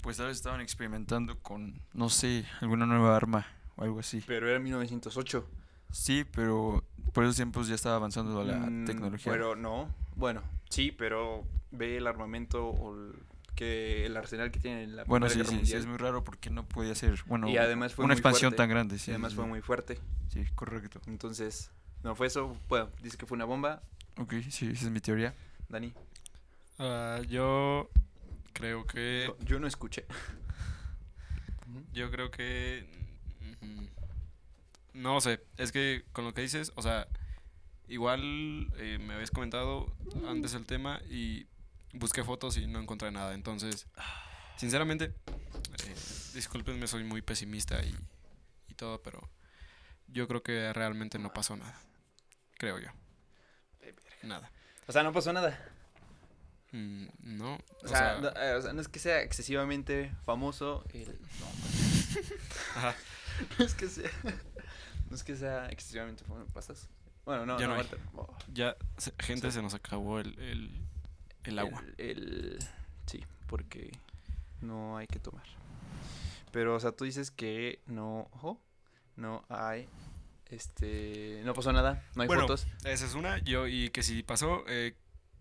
Pues tal vez estaban experimentando con, no sé, alguna nueva arma o algo así. Pero era 1908. Sí, pero por esos tiempos ya estaba avanzando la Mm, tecnología. Pero no, bueno, sí, pero ve el armamento o el, que el arsenal que tiene la bueno, Primera sí, Guerra sí, sí, es muy raro porque no podía ser, bueno, Y además fue una expansión fuerte. tan grande. Sí, y además sí, fue muy fuerte. Sí, correcto. Entonces, no fue eso. Bueno, dice que fue una bomba. Ok, sí, esa es mi teoría. Dani, Ah, yo creo que. yo- yo no escuché. Yo creo que. No sé, es que con lo que dices, o sea, igual eh, me habías comentado antes el tema y busqué fotos y no encontré nada. Entonces, sinceramente, eh, discúlpenme, soy muy pesimista y, y todo, pero yo creo que realmente no pasó nada. Creo yo. Nada. O sea, no pasó nada. Mm, no. O sea, no, eh, o sea, no es que sea excesivamente famoso. el- No, ajá. no es que sea. No es que sea excesivamente famoso. ¿Pasas? Bueno, no, Ya no, no hay. oh, ya, se- gente, Sí. se nos acabó el, el, el agua. El, el- Sí, porque no hay que tomar. Pero, o sea, tú dices que no. Ojo, no hay. Este. No pasó nada. No hay Bueno, fotos. Esa es una. Yo, y que si pasó, eh,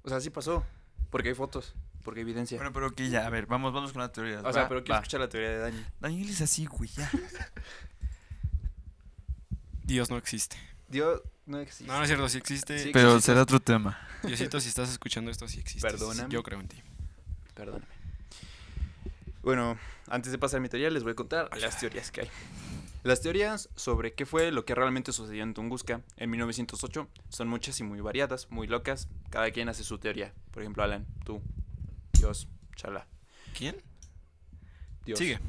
O sea, sí pasó. Porque hay fotos. Porque hay evidencia. Bueno, pero que ya, a ver, vamos, vamos con la teoría. o sea, pero quiero va. escuchar la teoría de Dani. Daniel es así, güey, ya. Dios no existe. Dios no existe. No, no es cierto, sí existe. Sí Pero existe. será otro tema. Diosito, si estás escuchando esto, sí existe. Perdóname. Yo creo en ti. Perdóname. Bueno, antes de pasar a mi teoría, les voy a contar las teorías que hay. Las teorías sobre qué fue lo que realmente sucedió en Tunguska en 1908 son muchas y muy variadas, muy locas. Cada quien hace su teoría. Por ejemplo, Alan, tú, Dios, chala. ¿Quién? Dios. Sigue.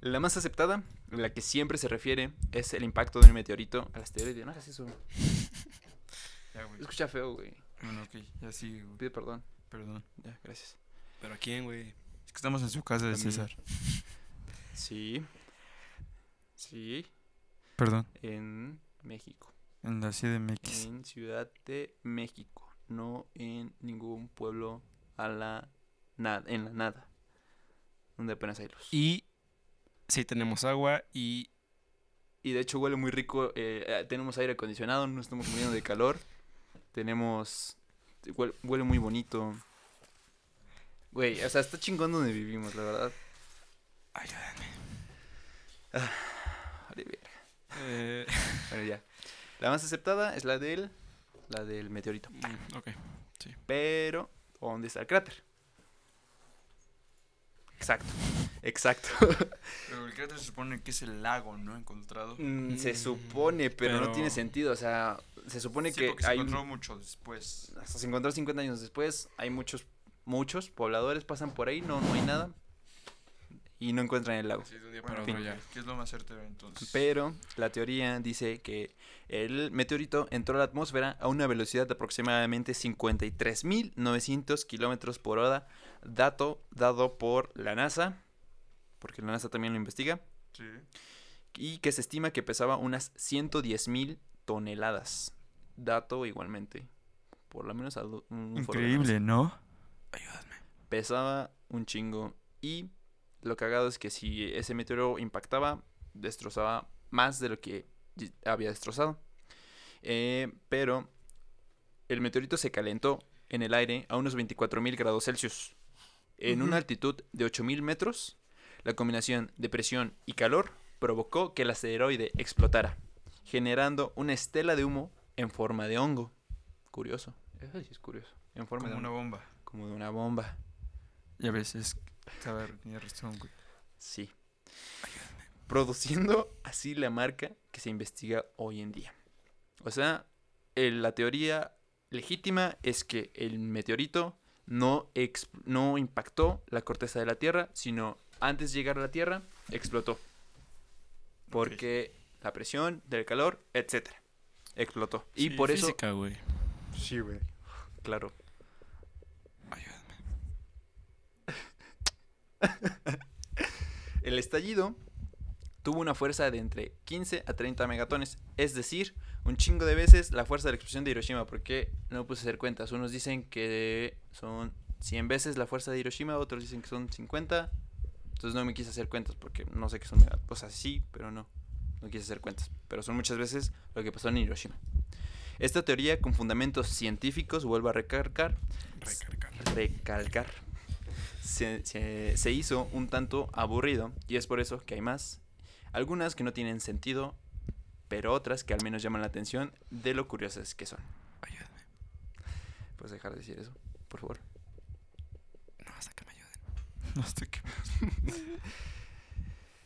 La más aceptada, la que siempre se refiere, es el impacto de un meteorito al asteroide. No hagas eso. Ya, güey. Escucha feo, güey. Bueno, ok, ya sigue, güey. Pide perdón. Perdón. Ya, gracias. ¿Pero a quién, güey? Es que estamos en su casa de. César. Sí. Sí. Perdón. En México. En la CDMX. En Ciudad de México, no en ningún pueblo a la nada, en la nada, donde apenas hay luz. Y sí tenemos agua y de hecho huele muy rico, eh, eh, tenemos aire acondicionado, no estamos muriendo de calor, tenemos, huele, huele muy bonito. Güey, o sea, está chingón donde vivimos, la verdad. Ayúdame. Vale, verga. Eh, Bueno, ya. La más aceptada es la del, la del meteorito. mm, ok. Pero, ¿dónde está el cráter? Exacto, exacto. Pero el cráter se supone que es el lago, ¿no? Encontrado. Mm, se Mm, supone, pero, no tiene sentido. O sea, se supone Sí, que porque se hay. encontró mucho después. Hasta se encontró 50 años después. Hay muchos, muchos pobladores pasan por ahí, no, no hay nada. Y no encuentran el lago. Sí, de un día Bueno, para fin. otro ya. ¿qué es lo más certero entonces? Pero la teoría dice que el meteorito entró a la atmósfera a una velocidad de aproximadamente 53.900 kilómetros por hora, dato dado por la NASA, porque la NASA también lo investiga, Sí. y que se estima que pesaba unas 110.000 toneladas. Dato igualmente, por lo menos a un Increíble, ¿no? Ayúdame. pesaba un chingo y lo cagado es que si ese meteoro impactaba, destrozaba más de lo que y- había destrozado. Eh, pero el meteorito se calentó en el aire a unos 24.000 grados Celsius. En una altitud de 8.000 metros, la combinación de presión y calor provocó que el asteroide explotara, generando una estela de humo en forma de hongo. Curioso. Eso sí es curioso. En forma Como de una hongo. bomba. Como de una bomba. Ya ves, es. Saber, tenía razón, güey. Sí. Produciendo así la marca que se investiga hoy en día. O sea, el- la teoría legítima es que el meteorito no, ex- no impactó la corteza de la Tierra, sino antes de llegar a la Tierra, explotó. Porque la presión del calor, etcétera, explotó. Y por eso... Sí, güey. Claro. El estallido tuvo una fuerza de entre 15 a 30 megatones, es decir, un chingo de veces la fuerza de la explosión de Hiroshima, porque no puse a hacer cuentas. Unos dicen que son 100 veces la fuerza de Hiroshima, otros dicen que son 50. Entonces no me quise hacer cuentas porque no sé qué son mega- O sea, sí, pero no. No quise hacer cuentas. Pero son muchas veces lo que pasó en Hiroshima. Esta teoría con fundamentos científicos, vuelvo a recargar, Recargar. recalcar. Se, se- se hizo un tanto aburrido y es por eso que hay más. Algunas que no tienen sentido, pero otras que al menos llaman la atención de lo curiosas que son. Ayúdame. ¿Puedes dejar de decir eso, por favor? No, hasta que me ayuden. No sé qué.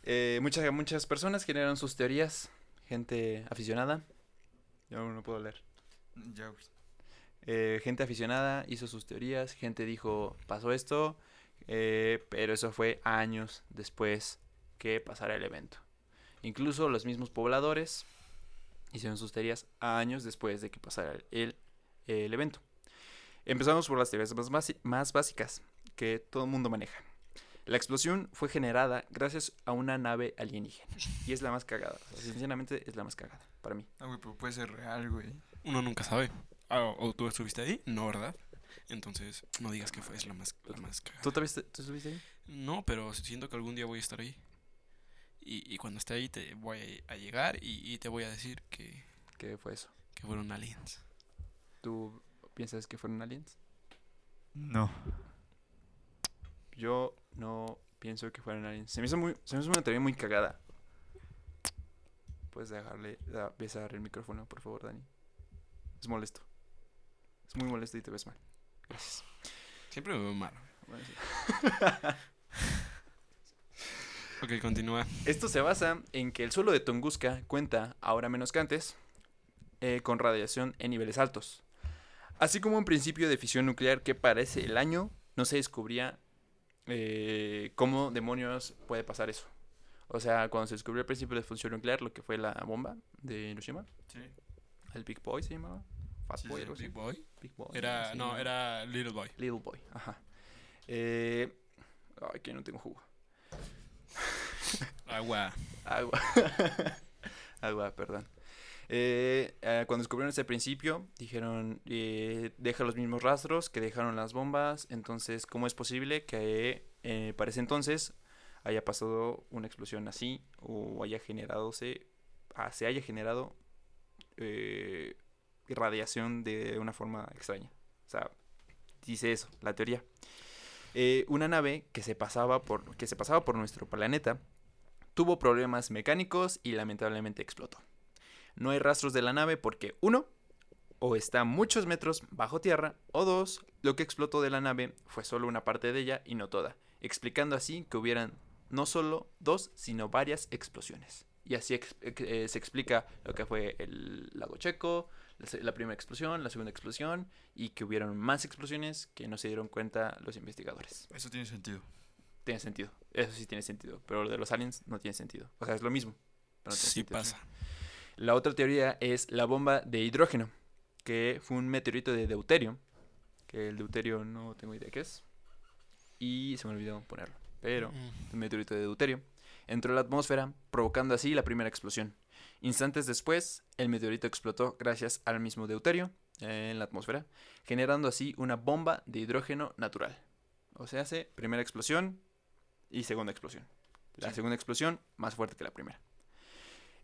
Eh, muchas, muchas personas generaron sus teorías, gente aficionada. Yo no puedo leer. Ya. Eh, gente aficionada hizo sus teorías, gente dijo, pasó esto, eh, pero eso fue años después que pasara el evento. Incluso los mismos pobladores hicieron sus teorías años después de que pasara el, evento. Empezamos por las teorías más, básicas que todo el mundo maneja. La explosión fue generada gracias a una nave alienígena. Y es la más cagada. Sinceramente es la más cagada para mí. Ah, güey, pero puede ser real, güey. Uno nunca sabe. Ah, o tú estuviste ahí, no, ¿verdad? Entonces, no digas que fue es la más, la más cagada. ¿Tú, te viste- tú estuviste ahí? No, pero siento que algún día voy a estar ahí. Y, y cuando esté ahí te voy a, a llegar y, y te voy a decir que, ¿Qué fue eso? que fueron aliens. ¿Tú piensas que fueron aliens? No. Yo no pienso que fueran aliens. Se me hizo, muy, se me hizo una teoría muy cagada. Puedes dejarle, da- besar el micrófono, por favor, Dani. Es molesto. Es muy molesto y te ves mal. Gracias. Siempre me veo mal. Bueno, sí. Ok, continúa. Esto se basa en que el suelo de Tunguska cuenta, ahora menos que antes, eh, con radiación en niveles altos. Así como un principio de fisión nuclear que parece el año no se descubría eh, cómo demonios puede pasar eso. O sea, cuando se descubrió el principio de fusión nuclear, lo que fue la bomba de Hiroshima, Sí. el Big Boy se llamaba. Fast Boy, sí. Big Boy. Big Boy. Era, no, era Little Boy. Little Boy, ajá. Eh, ay, que no tengo jugo. Agua. Agua. Agua, perdón. Eh, eh, cuando descubrieron ese principio, dijeron, eh, deja los mismos rastros que dejaron las bombas, entonces, ¿cómo es posible que para ese entonces haya pasado una explosión así o haya generado, se, ah, se haya generado eh, radiación de una forma extraña? O sea, dice eso, la teoría. Eh, una nave que se pasaba por que se pasaba por nuestro planeta tuvo problemas mecánicos y lamentablemente explotó. No hay rastros de la nave porque uno o está muchos metros bajo tierra o dos lo que explotó de la nave fue solo una parte de ella y no toda, explicando así que hubieran no solo dos sino varias explosiones. Y así eh, se explica lo que fue el lago Checo, la primera explosión, la segunda explosión y que hubieron más explosiones que no se dieron cuenta los investigadores. Eso tiene sentido. Tiene sentido, eso sí tiene sentido, pero lo de los aliens no tiene sentido. O sea, es lo mismo. pero no tiene Sí sentido. pasa. La otra teoría es la bomba de hidrógeno, que fue un meteorito de deuterio, que el deuterio no tengo idea qué es, y se me olvidó ponerlo, pero Mm. un meteorito de deuterio entró a la atmósfera, provocando así la primera explosión. Instantes después, el meteorito explotó gracias al mismo deuterio eh, en la atmósfera, generando así una bomba de hidrógeno natural. O sea, hace primera explosión y segunda explosión. La Sí. segunda explosión más fuerte que la primera.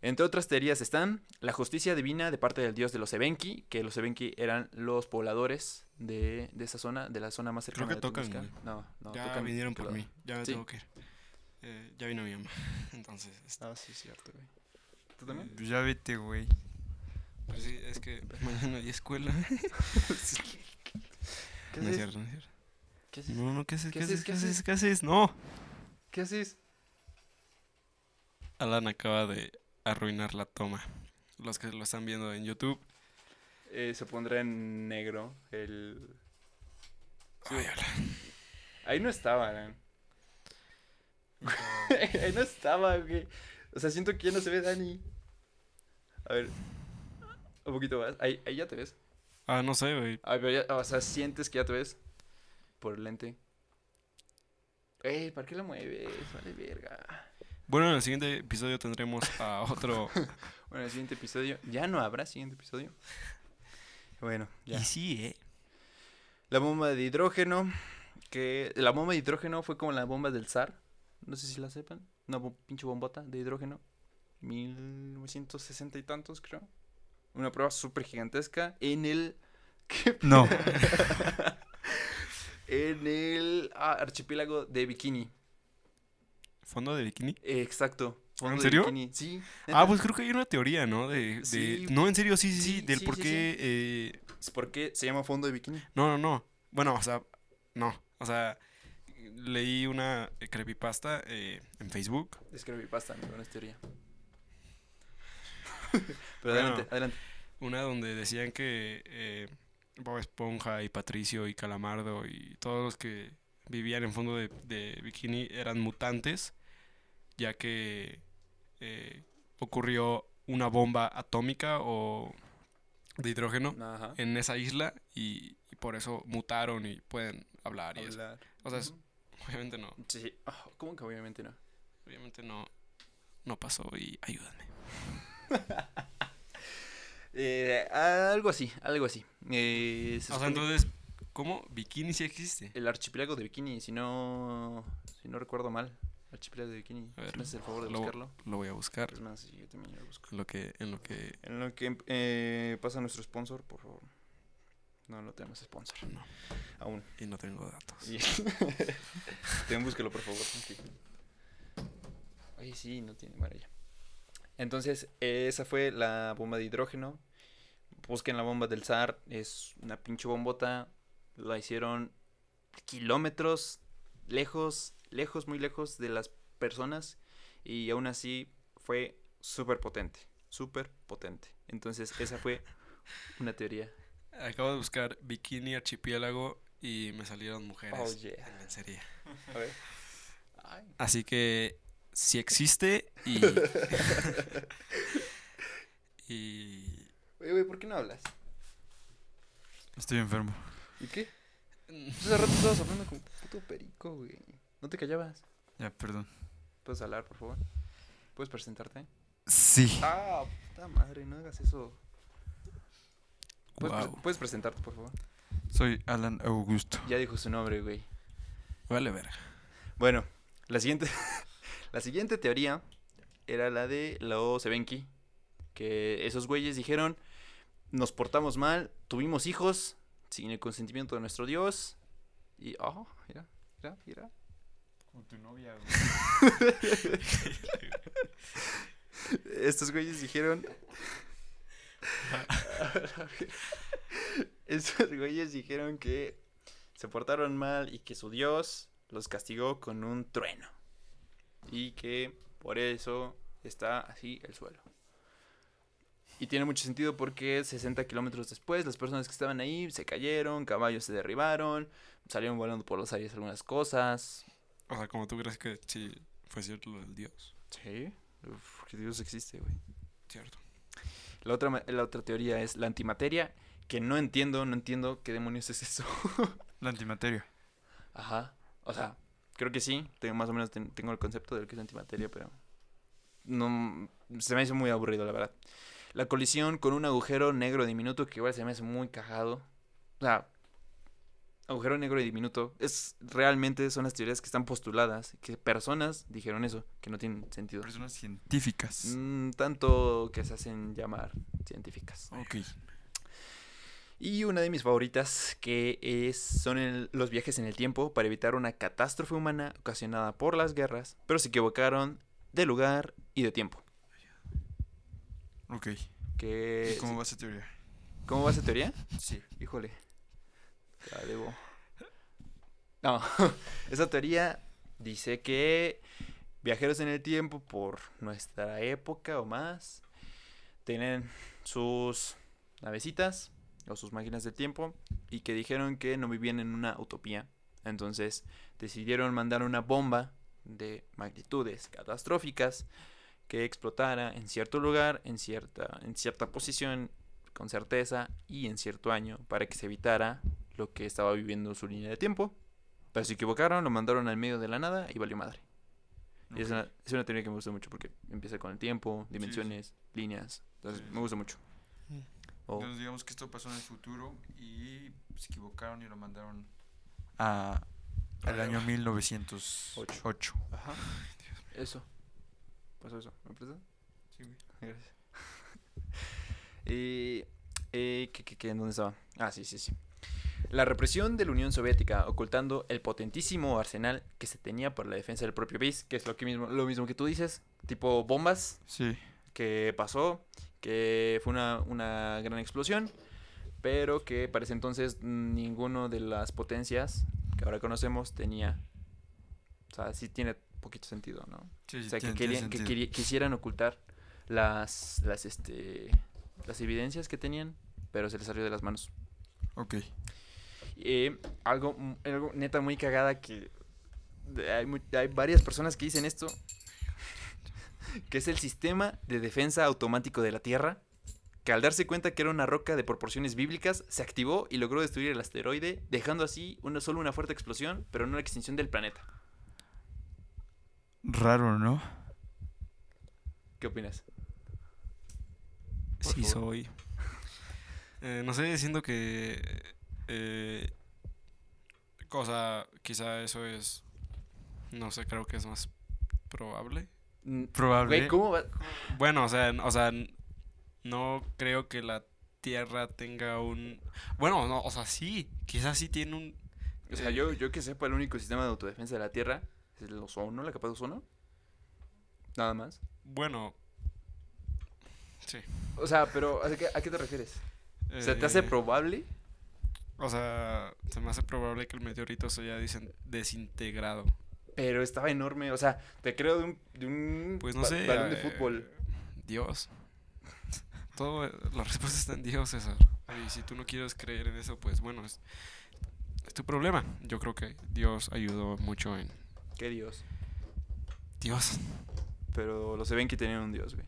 Entre otras teorías están la justicia divina de parte del dios de los Evenki, que los Evenki eran los pobladores de, de esa zona, de la zona más cercana que de tocan. No, no, ya tocan vinieron por lado. mí. Ya me Sí. tengo que ir. Eh, ya vino mi mamá. Entonces, este, Ah, sí, cierto, güey. ¿Tú también? Pues ya vete, güey. pues sí, es que mañana hay escuela. ¿Qué no es cierto, no es cierto. ¿Qué haces? No, no, ¿qué haces? ¿Qué ¿Qué haces? haces? ¿Qué ¿Qué haces? haces? ¿Qué haces? No. ¿Qué haces? Alan acaba de arruinar la toma. Los que lo están viendo en YouTube. Eh, se pondrá en negro el... Sí. Ay, Alan. Ahí no estaba, Alan. Ahí no estaba, güey. O sea, siento que ya no se ve Dani. A ver. Un poquito más. Ahí, ahí ya te ves. Ah, no sé, güey. A ver, ya- o sea, sientes que ya te ves. Por el lente. Ey, ¿para qué lo mueves? Vale, verga. Bueno, en el siguiente episodio tendremos a otro. Bueno, el siguiente episodio. Ya no habrá siguiente episodio. Bueno, ya. Y sí, ¿eh? La bomba de hidrógeno. Que la bomba de hidrógeno fue como la bomba del zar. No sé si la sepan. Una pinche bombota de hidrógeno. 1960 y tantos, creo. Una prueba súper gigantesca en el. ¿Qué No. en el ah, archipiélago de Bikini. ¿Fondo de bikini? Eh, exacto. fondo ¿En de serio? Bikini, Sí. Ah, pues creo que hay una teoría, ¿no? De, de... Sí. No, en serio, sí, sí, sí. Del sí, por qué... eh, ¿Por qué se llama fondo de Bikini? No, no, no. Bueno, o sea, no. O sea, leí una creepypasta eh, en Facebook. Es creepypasta, no no es teoría. Pero Bueno. adelante, adelante. Una donde decían que eh, Bob Esponja y Patricio y Calamardo y todos los que vivían en fondo de, de bikini eran mutantes, ya que eh, ocurrió una bomba atómica o de hidrógeno Ajá. en esa isla y, y por eso mutaron y pueden hablar y eso. O sea, es- Ujú. Obviamente no. Sí. Ah, ¿Cómo que obviamente no? Obviamente no, no pasó y ayúdame. Eh, algo así, algo así. Eh, se O sea, entonces, ¿cómo? ¿Bikini sí existe? El archipiélago de Bikini, si no, si no recuerdo mal. Archipiélago de Bikini. A ver, ¿Me haces el favor de lo- buscarlo? Lo voy a buscar. Es más, yo también lo busco. Lo que, en lo que... En lo que eh, pasa nuestro sponsor, por favor. No, no tenemos sponsor. No. Aún. Y no tengo datos. Y- Ten, búsquelo, por favor. Oye, sí, no tiene maravilla. Entonces, esa fue la bomba de hidrógeno. Busquen la bomba del SAR. Es una pinche bombota. La hicieron kilómetros lejos, lejos, muy lejos de las personas. Y aún así fue súper potente. Súper potente. Entonces, esa fue una teoría. Acabo de buscar bikini archipiélago y me salieron mujeres Oh, yeah. en lencería. A ver. Ay. Así que sí existe y... y... Oye, güey, ¿por qué no hablas? Estoy enfermo. ¿Y qué? Hace rato estabas hablando con puto perico, güey. ¿No te callabas? Ya, perdón. ¿Puedes hablar, por favor? ¿Puedes presentarte? Sí. Ah, puta madre, no hagas eso. ¿Puedes, pre- Wow. puedes presentarte, por favor? Soy Alan Augusto. Ya dijo su nombre, güey. Vale, verga. Bueno, la siguiente, la siguiente teoría era la de los Evenki. Que esos güeyes dijeron, nos portamos mal, tuvimos hijos sin el consentimiento de nuestro Dios. Y, oh, mira, mira, mira. Con tu novia, Estos güeyes dijeron. Estos güeyes dijeron que se portaron mal y que su dios los castigó con un trueno. Y que por eso está así el suelo. Y tiene mucho sentido porque 60 kilómetros después las personas que estaban ahí se cayeron, caballos se derribaron, salieron volando por los aires algunas cosas. O sea, como tú crees que sí fue cierto lo del Dios. Sí, porque Dios existe, güey. Cierto. La otra, la otra teoría es la antimateria, que no entiendo, no entiendo qué demonios es eso. La antimateria. Ajá. O sea, creo que sí, tengo más o menos ten- tengo el concepto de lo que es antimateria, pero no se me hizo muy aburrido, la verdad. La colisión con un agujero negro diminuto que igual se me hace muy cagado. O sea, agujero negro diminuto es realmente son las teorías que están postuladas, que personas dijeron eso, que no tienen sentido. Personas científicas. Mm, tanto que se hacen llamar científicas. Ok. Y una de mis favoritas, que es, son el- los viajes en el tiempo para evitar una catástrofe humana ocasionada por las guerras, pero se equivocaron de lugar y de tiempo. Ok. Que, ¿Y cómo va esa teoría? ¿Cómo va esa teoría? Sí. Híjole. La debo. No, esa teoría dice que viajeros en el tiempo por nuestra época o más tienen sus navecitas o sus máquinas del tiempo y que dijeron que no vivían en una utopía. Entonces decidieron mandar una bomba de magnitudes catastróficas que explotara en cierto lugar, en cierta, en cierta posición, con certeza y en cierto año para que se evitara lo que estaba viviendo su línea de tiempo. Pero se equivocaron, lo mandaron al medio de la nada y valió madre. Y es, una, es una teoría que me gusta mucho porque empieza con el tiempo, dimensiones, líneas. Entonces Sí, me sí. gusta mucho. O- Entonces digamos que esto pasó en el futuro y se equivocaron y lo mandaron a al año 1908. Ajá. Eso. Pasó eso. ¿Me prestas? Sí, güey. Gracias. y, eh, ¿qué, qué, qué? ¿En dónde estaba? Ah, sí, sí, sí. La represión de la Unión Soviética ocultando el potentísimo arsenal que se tenía para la defensa del propio país, que es lo, que mismo, lo mismo que tú dices, tipo bombas Sí. que pasó, que fue una, una gran explosión, pero que para ese entonces ninguno de las potencias que ahora conocemos tenía. O sea, sí tiene poquito sentido, ¿no? Sí, O sea, que, tiene- querían, quisieran ocultar las, las, este, las evidencias que tenían, pero se les salió de las manos. Ok. Eh, algo, neta muy cagada que hay, varias personas que dicen esto, que es el sistema de defensa automático de la Tierra, que al darse cuenta que era una roca de proporciones bíblicas, se activó y logró destruir el asteroide, dejando así una, solo una fuerte explosión, pero no la extinción del planeta. Raro, ¿no? ¿Qué opinas? Sí favor. soy. Eh, no sé, siento que... Eh, cosa, quizá eso es... No sé, creo que es más probable. Mm, Probable. Güey, ¿cómo va? Bueno, o sea, o sea, no creo que la Tierra tenga un... Bueno, no, o sea, sí, quizás sí tiene un... O sea, yo, yo que sepa, el único sistema de autodefensa de la Tierra es el ozono, la capa de ozono. Nada más. Bueno... Sí. O sea, pero ¿a qué, a qué te refieres? O sea, ¿te hace Eh, probable? O sea, se me hace probable que el meteorito se haya desintegrado. Pero estaba enorme. O sea, te creo de un, de un Pues no ba- sé. balón de eh, fútbol. Dios. Todo, la respuesta está en Dios, César. Y si tú no quieres creer en eso, pues bueno, es, es tu problema. Yo creo que Dios ayudó mucho en... Qué Dios. Dios. Pero los ven que tenían un Dios, güey.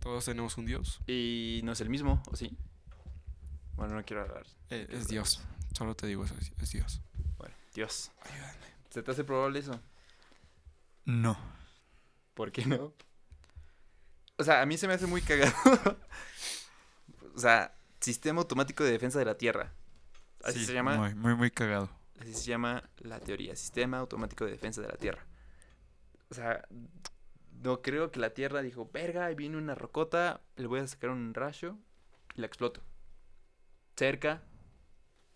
Todos tenemos un Dios. Y no es el mismo, ¿o sí? Bueno, no quiero hablar. Eh, es Dios. Solo te digo eso, es, es Dios. Bueno, Dios. Ayúdame. ¿Se te hace probable eso? No. ¿Por qué no? O sea, a mí se me hace muy cagado. o sea, Sistema Automático de Defensa de la Tierra. Así Sí, se llama. Muy, muy, muy cagado. Así se llama la teoría. Sistema Automático de Defensa de la Tierra. O sea, no creo que la Tierra dijo, verga, ahí viene una rocota, le voy a sacar un rayo y la exploto. Cerca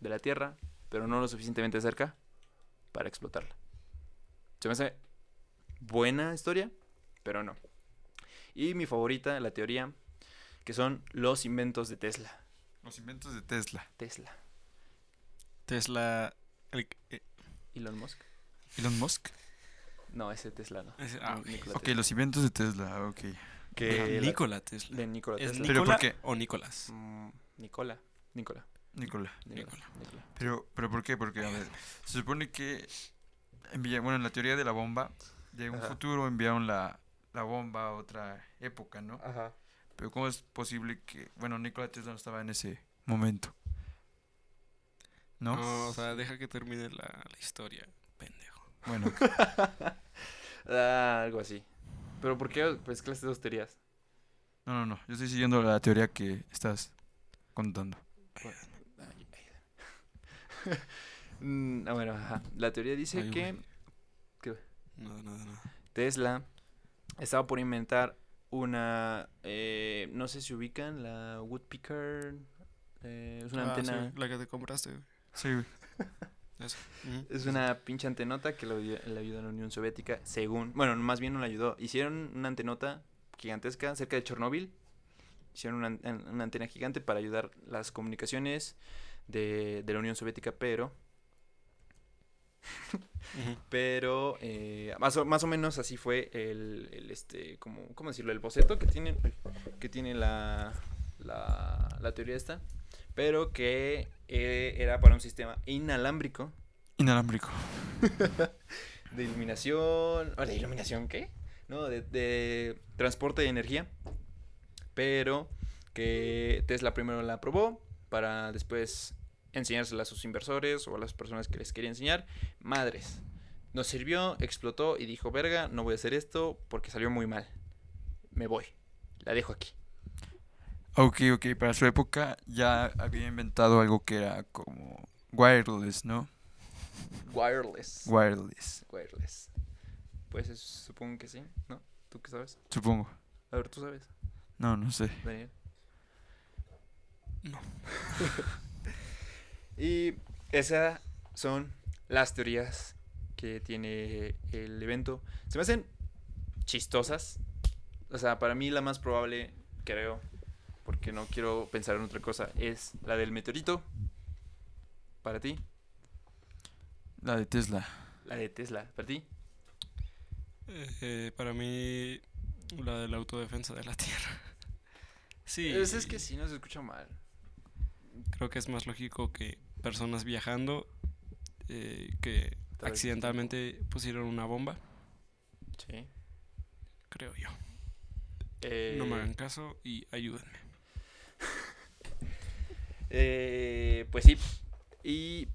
de la Tierra, pero no lo suficientemente cerca para explotarla. Se me hace buena historia, pero no. Y mi favorita, la teoría, que son los inventos de Tesla. Los inventos de Tesla. Tesla. Tesla... el- eh, Elon Musk. Elon Musk. No, ese Tesla no. ese- ah, No, ok. Nikola Ok, Tesla. los inventos de Tesla, ok. Que Ajá, la- Nikola Tesla. De Nikola ¿Es Tesla. Pero ¿por qué? o Nicolás? Mm, Nicola. Nicola. Nicola. Nicola. Nicola. Pero, pero ¿por qué? Porque, a ver, se supone que envía, bueno, en la teoría de la bomba, de un Ajá. futuro enviaron la, la bomba a otra época, ¿no? Ajá. Pero ¿cómo es posible que, bueno, Nikola Tesla no estaba en ese momento? ¿No? No, o sea, deja que termine la, la historia, pendejo. Bueno, Ah, algo así. Pero ¿por qué? Pues clases de dos teorías. no, no, no. Yo estoy siguiendo la teoría que estás contando. Mm, ah, bueno, ajá. La teoría dice Ay, que. Tesla estaba por inventar una... eh, no sé si ubican la Woodpecker. eh, es una Ah, antena... sí, la que te compraste, güey. Sí, güey. Eso. Ujú. Es una pinche antenota que le ayudó, a la Unión Soviética, según... Bueno, más bien no le ayudó. Hicieron una antenota gigantesca cerca de Chernóbil. Hicieron una, una antena gigante para ayudar las comunicaciones de, de la Unión Soviética, pero... Pero eh, más, o, más o menos así fue el, el, este, como, ¿cómo decirlo? El boceto que tiene, que tiene la, la, la teoría esta. Pero que eh, era para un sistema inalámbrico Inalámbrico. de iluminación. ¿o ¿De iluminación qué? No, de, de transporte de energía. Pero que Tesla primero la aprobó para después enseñársela a sus inversores o a las personas que les quería enseñar. Madres. Nos sirvió, explotó y dijo, verga, no voy a hacer esto porque salió muy mal. Me voy. La dejo aquí. Ok, ok, para su época ya había inventado algo que era como wireless, ¿no? Wireless. Wireless, Wireless. Pues es- supongo que sí, ¿no? ¿Tú qué sabes? supongo. A ver, tú sabes, No, no sé. Daniel. No. y esas son las teorías que tiene el evento. Se me hacen chistosas. O sea, para mí la más probable, creo, porque no quiero pensar en otra cosa, es la del meteorito. Para ti, La de Tesla. la de Tesla. Para ti, Eh, para mí, la de la autodefensa de la Tierra. Sí. es, es que sí, no se escucha mal. Creo que es más lógico que personas viajando eh, que accidentalmente pusieron una bomba, Sí. creo yo. Eh, No me hagan caso y ayúdenme. Eh, pues sí. Y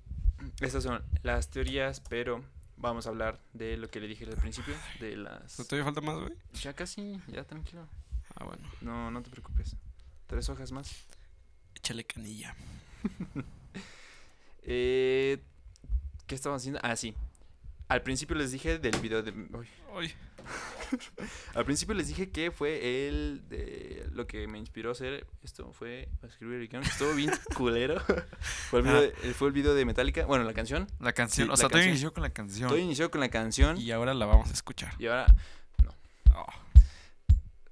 esas son las teorías, pero vamos a hablar de lo que le dije al principio, de las... ¿No todavía falta más, güey? Ya casi, ya tranquilo. Ah, bueno. No, no te preocupes. Tres hojas más. Échale canilla. Eh, ¿Qué estaba haciendo? Ah, sí. Al principio les dije del video de... uy. Al principio les dije que fue el de lo que me inspiró a hacer esto fue a escribir el guion. Estuvo bien culero. fue, el video de, eh, fue el video de Metallica, bueno, la canción. La canción, Sí, o la sea, todo canción. inició con la canción. Todo inició con la canción y, y ahora la vamos a escuchar. ahora Oh,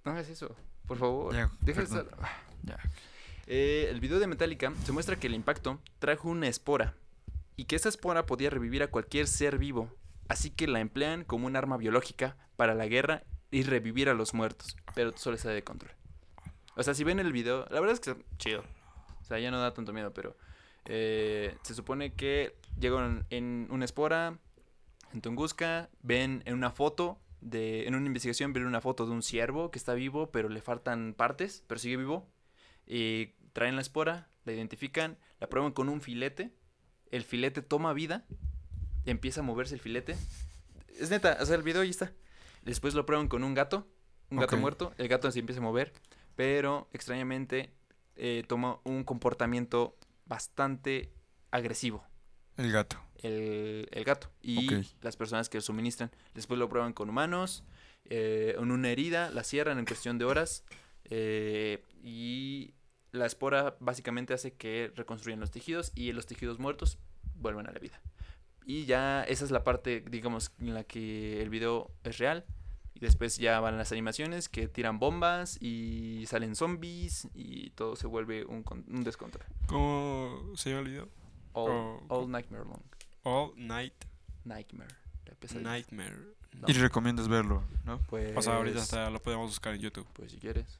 no hagas eso, por favor. Ya, Deja de estar. Ya. Eh, el video de Metallica se muestra que el impacto trajo una espora y que esa espora podía revivir a cualquier ser vivo, así que la emplean como un arma biológica para la guerra y revivir a los muertos, pero solo está de control. O sea, si ven el video, la verdad es que está chido. O sea, ya no da tanto miedo, pero eh, se supone que llegan en una espora, en Tunguska, ven en una foto, de, en una investigación ven una foto de un ciervo que está vivo, pero le faltan partes, pero sigue vivo. Y traen la espora, la identifican, la prueban con un filete, el filete toma vida, empieza a moverse el filete. Es neta, o sea, el video ahí está. Después lo prueban con un gato, un gato muerto, el gato se empieza a mover, pero extrañamente eh, toma un comportamiento bastante agresivo El gato. el, el gato y las personas que lo suministran. Después lo prueban con humanos, eh, en una herida, la cierran en cuestión de horas eh, y la espora básicamente hace que reconstruyan los tejidos y los tejidos muertos vuelven a la vida. Y ya esa es la parte, digamos, en la que el video es real. Y después ya van las animaciones que tiran bombas y salen zombies y todo se vuelve un, un descontrol. ¿Cómo se llama el video? All, Oh, all Nightmare Long. All Night Nightmare. Nightmare. No. Y recomiendas verlo, ¿no? Pues, O sea, ahorita hasta lo podemos buscar en YouTube. Pues si quieres.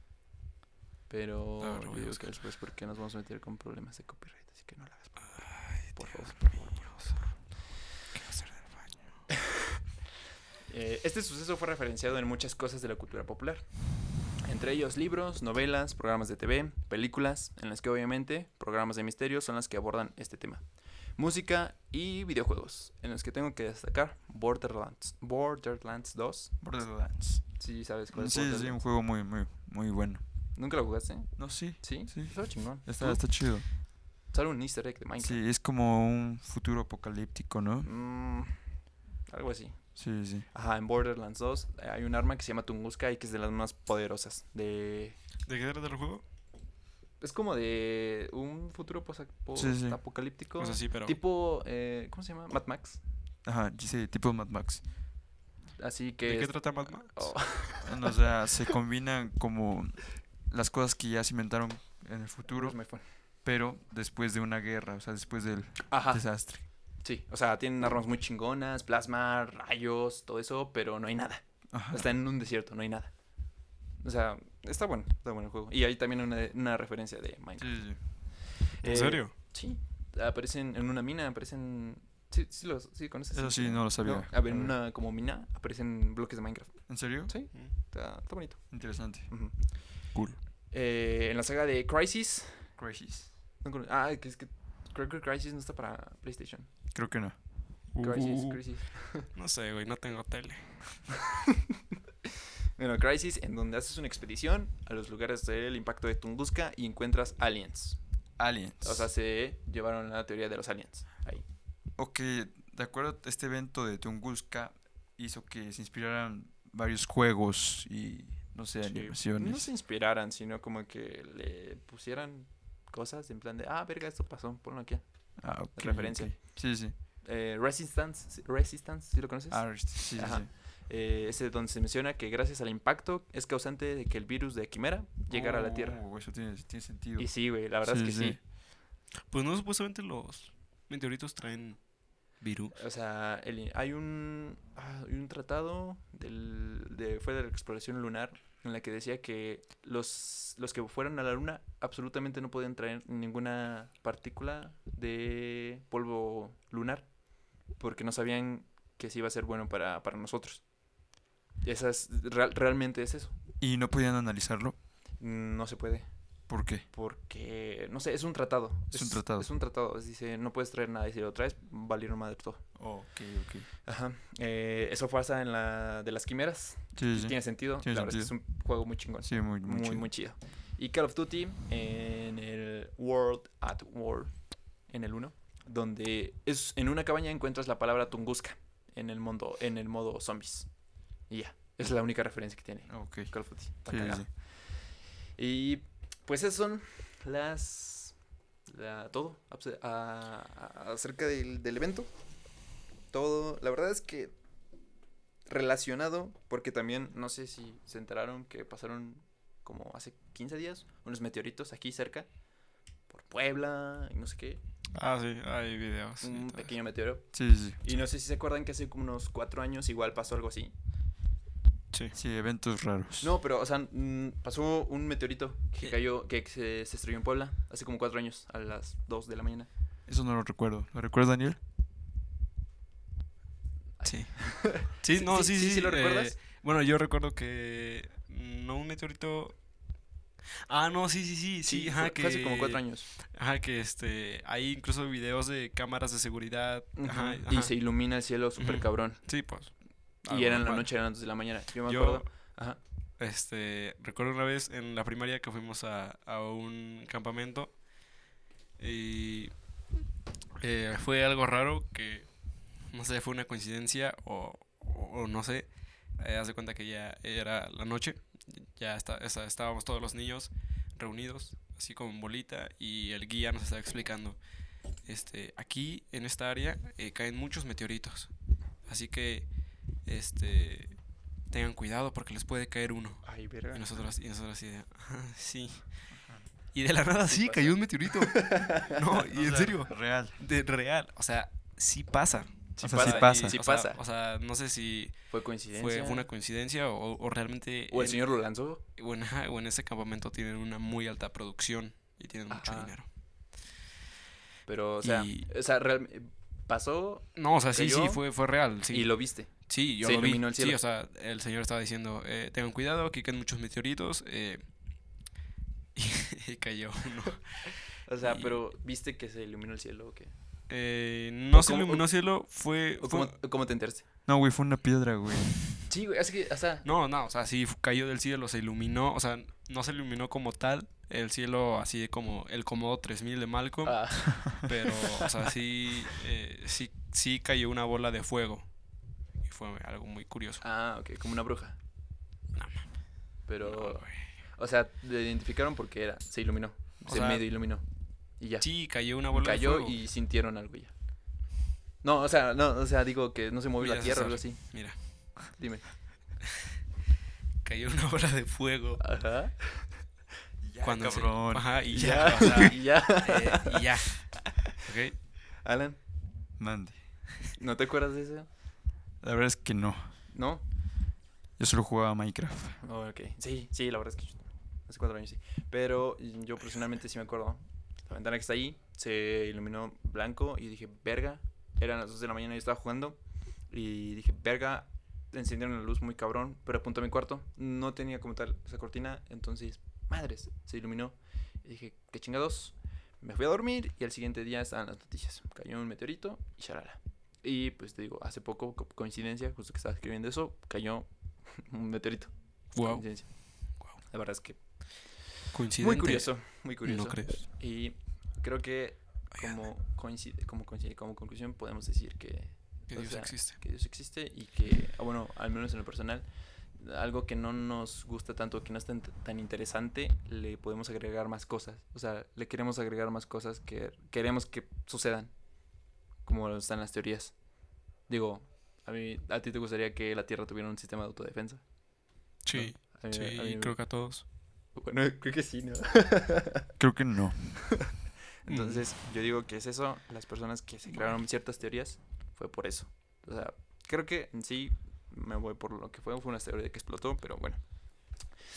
Pero ver, yo digo que después porque nos vamos a meter con problemas de copyright, así que no lo hagas. por. Ay, Por Dios favor, mío. ¿Qué va a hacer del baño? Eh, este suceso fue referenciado en muchas cosas de la cultura popular. Entre ellos libros, novelas, programas de TV, películas, en las que obviamente programas de misterio son las que abordan este tema. Música y videojuegos, en los que tengo que destacar Borderlands. Borderlands 2. Borderlands. Sí, sabes cuál es Sí, sí, un juego muy, muy, muy bueno. ¿Nunca lo jugaste? No, sí. Sí, Sí. Estaba chingón. Está, chido. Sale un easter egg de Minecraft. Sí, es como un futuro apocalíptico, ¿no? Mm, algo así. Sí, sí. Ajá, en Borderlands 2 eh, hay un arma que se llama Tunguska y que es de las más poderosas. De... ¿De qué trata el juego? Es como de un futuro posa- Sí, sí. O sea, sí, pero. Tipo, eh, ¿cómo se llama? Mad Max. Ajá, sí, tipo Mad Max. Así que... ¿De qué es- trata Mad Max? Oh, o sea, se combinan como las cosas que ya se inventaron en el futuro, pero después de una guerra, o sea, después del Ajá, desastre. sí. O sea, tienen armas muy chingonas, plasma, rayos, todo eso, pero no hay nada. Ajá. Está en un desierto, no hay nada. O sea, está bueno, está bueno el juego. Y hay también una, una referencia de Minecraft. Sí, sí. ¿En Eh, serio? Sí, aparecen en una mina, aparecen... Sí, sí, los, sí conoces. Eso sí, no lo sabía. A ver, en una como mina aparecen bloques de Minecraft. ¿En serio? Sí, está, está bonito. Interesante. Ujú. Cool. Eh, en la saga de Crisis. Crisis. no ah, que es que creo que Crisis no está para PlayStation. Creo que no. Crisis, Uh, Crisis. No sé, güey, no tengo tele. Bueno, Crisis, en donde haces una expedición a los lugares del impacto de Tunguska y encuentras aliens. Aliens. O sea, se llevaron la teoría de los aliens. Ahí. Ok, de acuerdo a este evento de Tunguska hizo que se inspiraran varios juegos y, no sé, Sí, animaciones. No se inspiraran, sino como que le pusieran cosas en plan de, ah, verga, esto pasó, ponlo aquí. Ah, ok, referencia. Sí, sí. Eh, Resistance, sí, Resistance, ¿sí lo conoces? Ah, sí, sí, Ajá. sí. Eh, ese donde se menciona que gracias al impacto es causante de que el virus de Quimera llegara a la Tierra. Oh, eso tiene, tiene sentido. Y sí, güey, la verdad es que sí. sí. Pues no, supuestamente los meteoritos traen virus. O sea, el- hay un ah, hay un tratado del, de, fue de la exploración lunar en la que decía que los, los que fueran a la luna absolutamente no podían traer ninguna partícula de polvo lunar porque no sabían que sí iba a ser bueno para, para nosotros. Y esa es, real- realmente es eso. Y no podían analizarlo No se puede. ¿Por qué? Porque, no sé, es un tratado. Es un tratado. Es un tratado. es- Dice, no puedes traer nada. Y si lo traes, valieron madre todo. Oh, ok, ok. Ajá. Eh, eso pasa en la de las quimeras. Sí, sí. Tiene sentido. Tiene la verdad es que es un juego muy chingón. Sí, muy, muy, muy, chido. muy chido. Y Call of Duty en el World at War, en el 1, donde es en una cabaña encuentras la palabra Tunguska en el mundo, en el modo zombies. Y ya, es la única referencia que tiene Ok. Call of Duty. Está sí. Y pues esas son las la- todo a- a- acerca del, del evento. Todo, la verdad es que relacionado, porque también no sé si se enteraron que pasaron como hace 15 días unos meteoritos aquí cerca, por Puebla y no sé qué, Ah, sí, hay videos. un pequeño meteoro. Sí, sí. Y no sé si se acuerdan que hace como unos 4 años igual pasó algo así. Sí. Sí, eventos raros. No, pero, o sea, pasó un meteorito que cayó, que se, se estrelló en Puebla hace como 4 años, a las 2 de la mañana. Eso no lo recuerdo. ¿Lo recuerdas, Daniel? Sí. Sí, no, sí, sí. ¿Sí lo eh, recuerdas? bueno, yo recuerdo que. No un meteorito. Ah, no, sí, sí, sí. Sí, ajá, fue, que. fue hace como 4 años. Ajá, que este. Hay incluso videos de cámaras de seguridad. Ajá, Y se ilumina el cielo súper cabrón. Sí, pues. Y algo era en la noche, eran 2 de la mañana. Yo me Yo, acuerdo. Ajá. este, recuerdo una vez en la primaria que fuimos a, a un campamento y eh, fue algo raro que, no sé, fue una coincidencia o, o- o no sé, eh, haz de cuenta que ya era la noche, ya está, esa- estábamos todos los niños reunidos, así como en bolita, y el guía nos estaba explicando, este, aquí en esta área eh, caen muchos meteoritos, así que, este, tengan cuidado porque les puede caer uno. Ay, verga. Y nosotros, y nosotros así de, "Ajá, sí. Y de la nada sí, pasa. cayó un meteorito. No, y O en sea, serio, Real. de real. O sea, sí pasa. Sí O sea, pasa. sí pasa. y- Sí o sea, pasa. o sea, no sé si Fue coincidencia. fue, una coincidencia o, o realmente O el en- señor lo lanzó. o en, o en ese campamento tienen una muy alta producción y tienen mucho Ajá. dinero. Pero, o sea, Y- o sea realmente pasó No, o sea, sí, sí, Cayó fue, fue real. Sí. y lo viste. Sí, yo Se lo vi. iluminó el Sí, cielo. o sea, el señor estaba diciendo, eh, tengan cuidado, aquí caen muchos meteoritos. eh, y, cayó uno. O sea, Y- pero viste que se iluminó el cielo o qué? Eh, no O se cómo- iluminó cielo, fue... ¿O fue- cómo, cómo te enteraste? No, güey, fue una piedra, güey. Sí, güey, así que, o sea, No, no, o sea, sí cayó del cielo, se iluminó, o sea, no se iluminó como tal, el cielo así de como el Comodo 3000 de Malcolm, ah, pero, o sea, sí, eh, sí, sí cayó una bola de fuego. Y fue algo muy curioso. ah, ok, como una bruja. No, mames, Pero, no, o sea, lo identificaron porque era, se iluminó. O se sea, medio iluminó. Y ya. Sí, cayó una bola de cayó fuego. y sintieron algo ya. No, o sea, no, o sea, digo que no se movió la tierra o algo así. Mira, Dime. cayó una bola de fuego. Ajá. Ya, cuando se- cabrón. ajá, y Y ya, ya, o sea, y ya. eh, y ya. ¿Ok? Alan, Mande. ¿no te acuerdas de eso? La verdad es que no. ¿No? Yo solo jugaba Minecraft. Oh, ok. Sí, sí, la verdad es que hace cuatro años sí. Pero yo personalmente sí me acuerdo. La ventana que está ahí se iluminó blanco y dije, verga. Eran las 2 de la mañana y yo estaba jugando. Y dije, verga. Encendieron la luz muy cabrón, pero apunté a mi cuarto. No tenía como tal esa cortina. Entonces, madres, se iluminó. Y dije, qué chingados. Me fui a dormir y al siguiente día estaban las noticias. Cayó un meteorito y shalala. Y pues te digo, hace poco, co- coincidencia, justo que estaba escribiendo eso, cayó un meteorito. Wow. Coincidencia. La verdad es que Coincidente. muy curioso, muy curioso. ¿No crees? Y creo que como coincide, como coincide, como conclusión podemos decir que, que Dios sea, existe. que Dios existe y que, ah, bueno, al menos en lo personal, algo que no nos gusta tanto, que no es tan, tan interesante, le podemos agregar más cosas. O sea, le queremos agregar más cosas que queremos que sucedan, como están las teorías. Digo, a mí, a ti te gustaría que la Tierra tuviera un sistema de autodefensa. Sí, mí- sí, mí- creo que a todos. Bueno, creo que sí, ¿no? Creo que no. Entonces, yo digo que es eso, las personas que se crearon ciertas teorías, fue por eso. O sea, creo que en sí me voy por lo que fue, fue una teoría que explotó, pero bueno.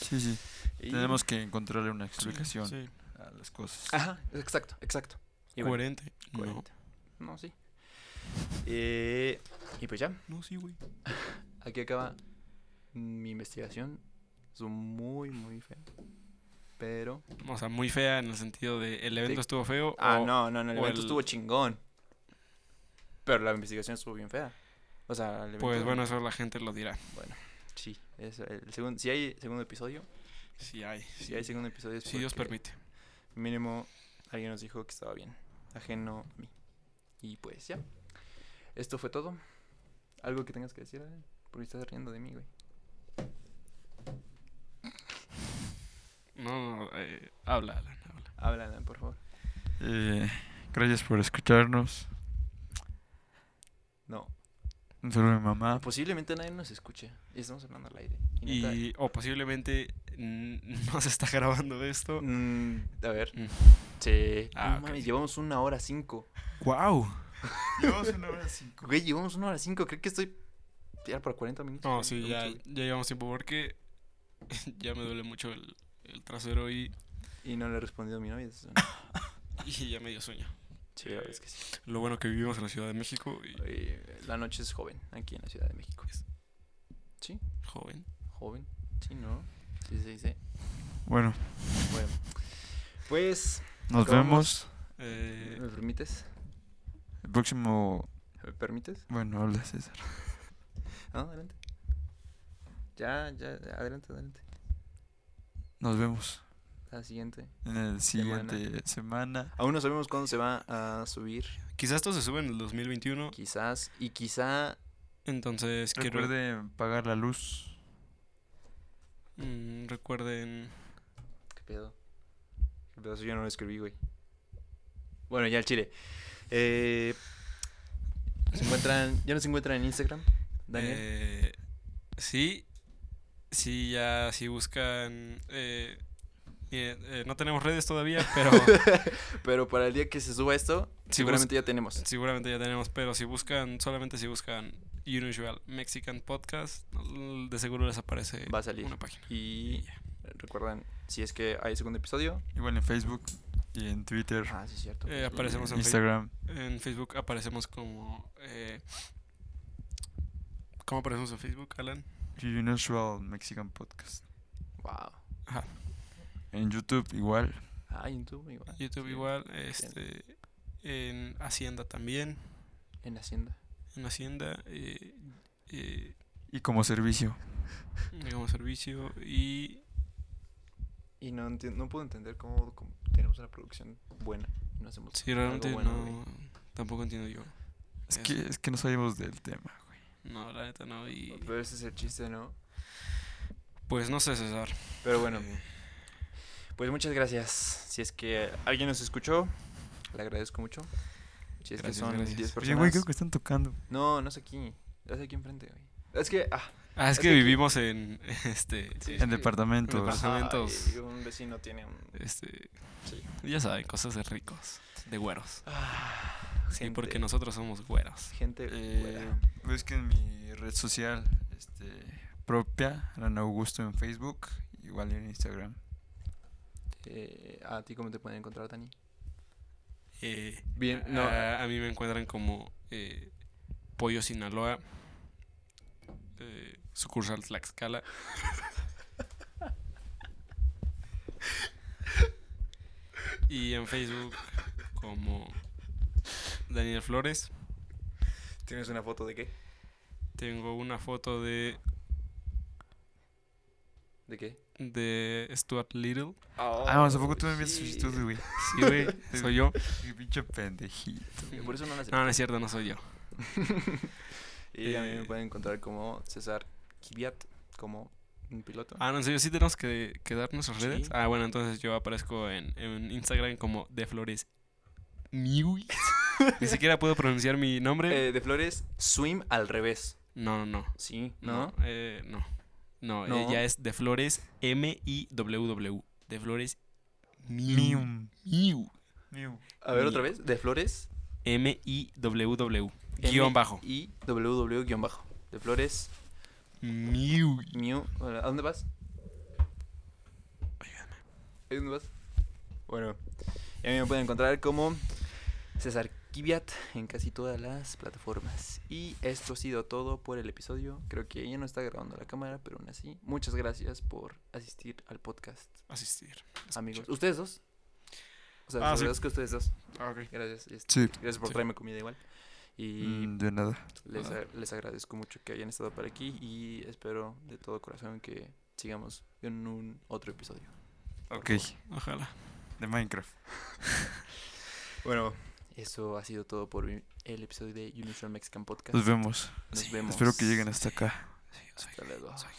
Sí, sí. Y- Tenemos que encontrarle una explicación sí. a las cosas. Ajá, exacto, exacto. Y bueno, Coherente. Coherente. No, sí. Eh, y pues ya, No, sí, güey. aquí acaba mi investigación. Es muy, muy fea. Pero. O sea, muy fea en el sentido de el evento De- estuvo feo. Ah, o- no, no, no. El evento el- estuvo chingón. Pero la investigación estuvo bien fea. O sea, el Pues bueno, eso la gente lo dirá. Sí. Es el segundo, si hay segundo episodio, Si hay. si hay segundo episodio. es Si Dios permite. Mínimo alguien nos dijo que estaba bien. Ajeno a mí. Y pues ya. Esto fue todo. ¿Algo que tengas que decir, Alan? Porque estás riendo de mí, güey. No, no, eh, habla, Alan, habla. Habla, Alan, por favor. Eh, gracias por escucharnos. No. Un saludo a mi mamá. Posiblemente nadie nos escuche. Y estamos hablando al aire. Y, neta, Y, o posiblemente no se está grabando esto. mm, a ver. Mm. Sí. Ah, mames, llevamos una hora cinco. ¡Wow! Llevamos una hora cinco. Güey, llevamos una hora cinco. Creo que estoy ya por 40 minutos. No, 40 sí, ya, ya llevamos tiempo porque ya me duele mucho el, el trasero y. Y no le he respondido a mi novia. y ya me dio sueño. Sí, la verdad es que sí. Lo bueno que vivimos en la Ciudad de México y Eh, la noche es joven aquí en la Ciudad de México. Sí, joven. joven. Sí, ¿no? Sí, sí, sí. Bueno, Bueno, pues, nos Acabamos. vemos. Eh, ¿me permites? El próximo. ¿Me permites? Bueno, habla César. No, adelante. Ya, ya, adelante, adelante. Nos vemos La siguiente. en el siguiente semana. Aún no sabemos cuándo se va a subir. quizás esto se sube en el 2021. Quizás. Y quizá. Entonces quiero... Recuerden pagar la luz. mm, recuerden... ¿Qué pedo? ¿Qué pedo? Eso yo no lo escribí, güey. Bueno, ya el chile. Eh, ¿Se encuentran. ¿Ya nos encuentran en Instagram? Daniel. Eh, sí, sí, ya si buscan... eh, eh, no tenemos redes todavía, pero Pero para el día que se suba esto, Si seguramente ya tenemos. seguramente ya tenemos. Pero si buscan, solamente si buscan Unusual Mexican Podcast, de seguro les aparece Va a salir. una página. Y recuerdan, si es que hay segundo episodio. Igual en Facebook y en Twitter. Ah, sí, es cierto. Eh, aparecemos en en Instagram. En Facebook aparecemos como... eh, ¿Cómo aparecemos en Facebook, Alan? Unusual Mexican Podcast. Wow. Ajá. En YouTube igual. Ah, YouTube igual. YouTube Sí, igual, este, en Hacienda también, En Hacienda. en Hacienda, eh, eh, Y como servicio. como servicio y Y no, enti- no puedo entender cómo, cómo tenemos una producción buena. y No hacemos sí, algo realmente bueno, no, güey. tampoco entiendo yo. Es Eso. que, es que no sabemos del tema, güey. No, la neta no, y Pero ese es el chiste, ¿no? pues no sé, César. Pero bueno, Eh, pues muchas gracias. Si es que alguien nos escuchó, le agradezco mucho. Si es Gracias, que son gracias. 10 Oye, personas. güey, creo que están tocando. No, no es aquí. Es aquí enfrente, güey. Es que, ah, ah, es es que que aquí- vivimos en, este, Sí, En departamentos. Ajá. Un vecino tiene un... este, Sí. ya saben, cosas de ricos, de güeros. Ah, Sí, gente- porque nosotros somos güeros. Gente Eh, güera. ves que en mi red social este, propia, Alan Augusto en Facebook, igual en Instagram. Eh, ¿A ti cómo te pueden encontrar, Dani? Eh, Bien, no. a, a mí me encuentran como eh, Pollo Sinaloa, eh, sucursal Tlaxcala. y en Facebook como Daniel Flores. ¿Tienes una foto de qué? Tengo una foto de, ¿De qué? De Stuart Little. ah, ¿hace poco tú me enviaste solicitud, güey? Sí, güey, soy yo. Qué pinche pendejito. Por eso no las No, no es cierto, no soy yo. Y a mí me Eh. pueden encontrar como César Kiviat, como un piloto. Ah, no, en serio, sí tenemos que, que dar nuestras Sí. redes. Ah, bueno, entonces yo aparezco en, en Instagram como de Flores. Ni siquiera puedo pronunciar mi nombre. Eh, de Flores, swim al revés. no, no, no. Sí, No, ¿no? eh, no. No, No. ella es de Flores M-I-W-W. De Flores Miu. Miu. A ver, otra vez. De Flores. M-I-W-W. Guión bajo. Y WW guion bajo. De Flores, Miu. Miu. Hola, ¿A dónde vas? ¿A dónde vas? Bueno, y a mí me pueden encontrar como César Kiviat en casi todas las plataformas. Y esto ha sido todo por el episodio. Creo que ya no está grabando la cámara, pero aún así, muchas gracias por asistir al podcast, Asistir. amigos. ¿Ustedes dos? O sea, Ah, sí. que ustedes dos. Ah, ok. Gracias. Sí, Gracias por Sí. traerme comida igual. Y mm, de nada. les, Ah. a- les agradezco mucho que hayan estado por aquí y espero de todo corazón que sigamos en un otro episodio. Ok, Ojalá. de Minecraft. Bueno, eso ha sido todo por el episodio de Unusual Mexican Podcast. Nos vemos. Nos vemos. Espero que lleguen hasta acá. Hasta luego. Soy.